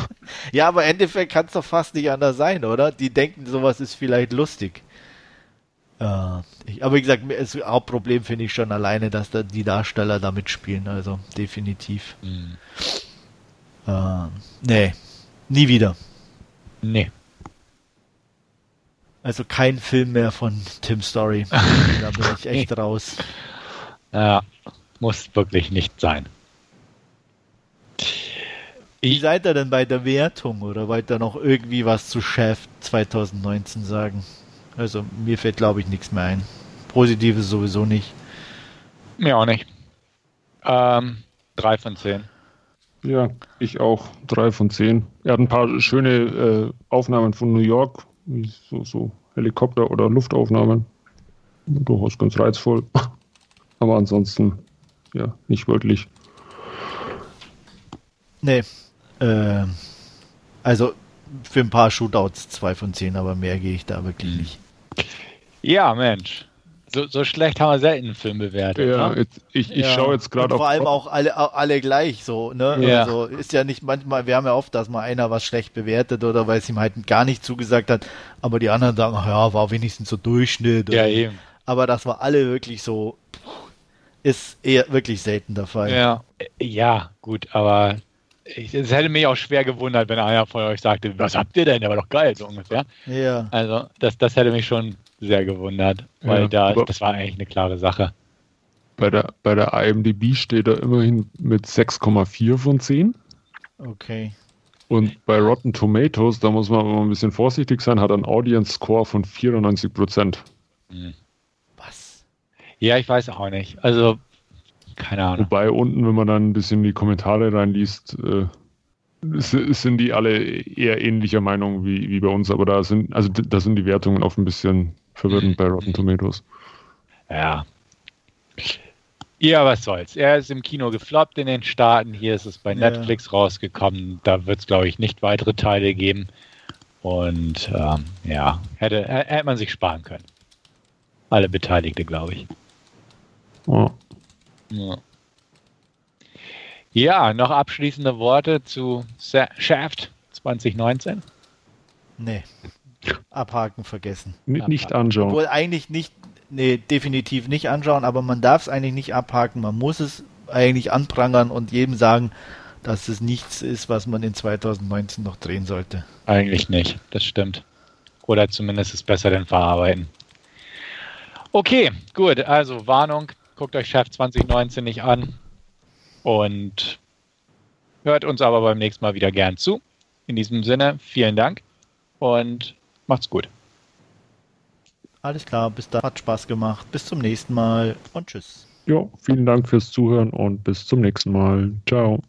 Speaker 2: ja, aber im Endeffekt kann es doch fast nicht anders sein, oder? Die denken, sowas ist vielleicht lustig. Äh, ich, aber wie gesagt, das Hauptproblem finde ich schon alleine, dass da die Darsteller da mitspielen. Also definitiv. Mhm. Äh, nee, nie wieder.
Speaker 1: Nee.
Speaker 2: Also kein Film mehr von Tim Story. da bin ich echt raus.
Speaker 1: Ja, muss wirklich nicht sein.
Speaker 2: Wie seid ihr denn bei der Wertung oder wollt ihr noch irgendwie was zu Chef 2019 sagen? Also mir fällt glaube ich nichts mehr ein. Positives sowieso nicht.
Speaker 1: Mir auch nicht. Ähm, drei von zehn.
Speaker 3: Ja, ich auch. Drei von zehn. Er hat ein paar schöne äh, Aufnahmen von New York, so, so Helikopter- oder Luftaufnahmen. Durchaus ganz reizvoll. Aber ansonsten, ja, nicht wirklich.
Speaker 2: Nee. Äh, also für ein paar Shootouts zwei von zehn, aber mehr gehe ich da wirklich nicht.
Speaker 1: Ja, Mensch. So, so schlecht haben wir selten einen Film bewertet.
Speaker 3: Ja, ne? jetzt, ich, ich ja. schaue jetzt gerade
Speaker 2: auf. Vor allem auch alle, alle gleich so, ne? Ja. Also ist ja nicht manchmal, wir haben ja oft, dass mal einer was schlecht bewertet oder weil es ihm halt gar nicht zugesagt hat, aber die anderen sagen, ja, war wenigstens so Durchschnitt.
Speaker 1: Ja, eben.
Speaker 2: Aber das war alle wirklich so, ist eher wirklich selten der Fall.
Speaker 1: Ja, ja, gut, aber es hätte mich auch schwer gewundert, wenn einer von euch sagte, was habt ihr denn? Der war doch geil, so ungefähr.
Speaker 2: Ja.
Speaker 1: Also, das, das hätte mich schon sehr gewundert, weil ja, da, das war eigentlich eine klare Sache.
Speaker 3: Bei der, bei der IMDb steht er immerhin mit 6,4 von 10.
Speaker 2: Okay.
Speaker 3: Und bei Rotten Tomatoes, da muss man aber ein bisschen vorsichtig sein, hat er einen Audience Score von 94 Prozent.
Speaker 1: Hm. Was? Ja, ich weiß auch nicht. Also, keine Ahnung.
Speaker 3: Wobei unten, wenn man dann ein bisschen die Kommentare reinliest, äh, sind die alle eher ähnlicher Meinung wie, wie bei uns, aber da sind, also da sind die Wertungen auch ein bisschen verwirrend bei Rotten Tomatoes.
Speaker 1: Ja. Ja, was soll's. Er ist im Kino gefloppt in den Staaten. Hier ist es bei ja. Netflix rausgekommen. Da wird es, glaube ich, nicht weitere Teile geben. Und ähm, ja, hätte, hätte man sich sparen können. Alle Beteiligte, glaube ich.
Speaker 3: Oh.
Speaker 1: Ja. Ja, noch abschließende Worte zu Shaft 2019?
Speaker 2: Nee. Abhaken vergessen.
Speaker 3: Nicht, nicht anschauen.
Speaker 2: Obwohl eigentlich nicht, nee, definitiv nicht anschauen, aber man darf es eigentlich nicht abhaken. Man muss es eigentlich anprangern und jedem sagen, dass es nichts ist, was man in 2019 noch drehen sollte.
Speaker 1: Eigentlich nicht, das stimmt. Oder zumindest ist besser denn verarbeiten. Okay, gut, also Warnung, guckt euch Chef 2019 nicht an und hört uns aber beim nächsten Mal wieder gern zu. In diesem Sinne, vielen Dank und Macht's gut.
Speaker 2: Alles klar, bis dann. Hat Spaß gemacht. Bis zum nächsten Mal und tschüss.
Speaker 3: Ja, vielen Dank fürs Zuhören und bis zum nächsten Mal. Ciao.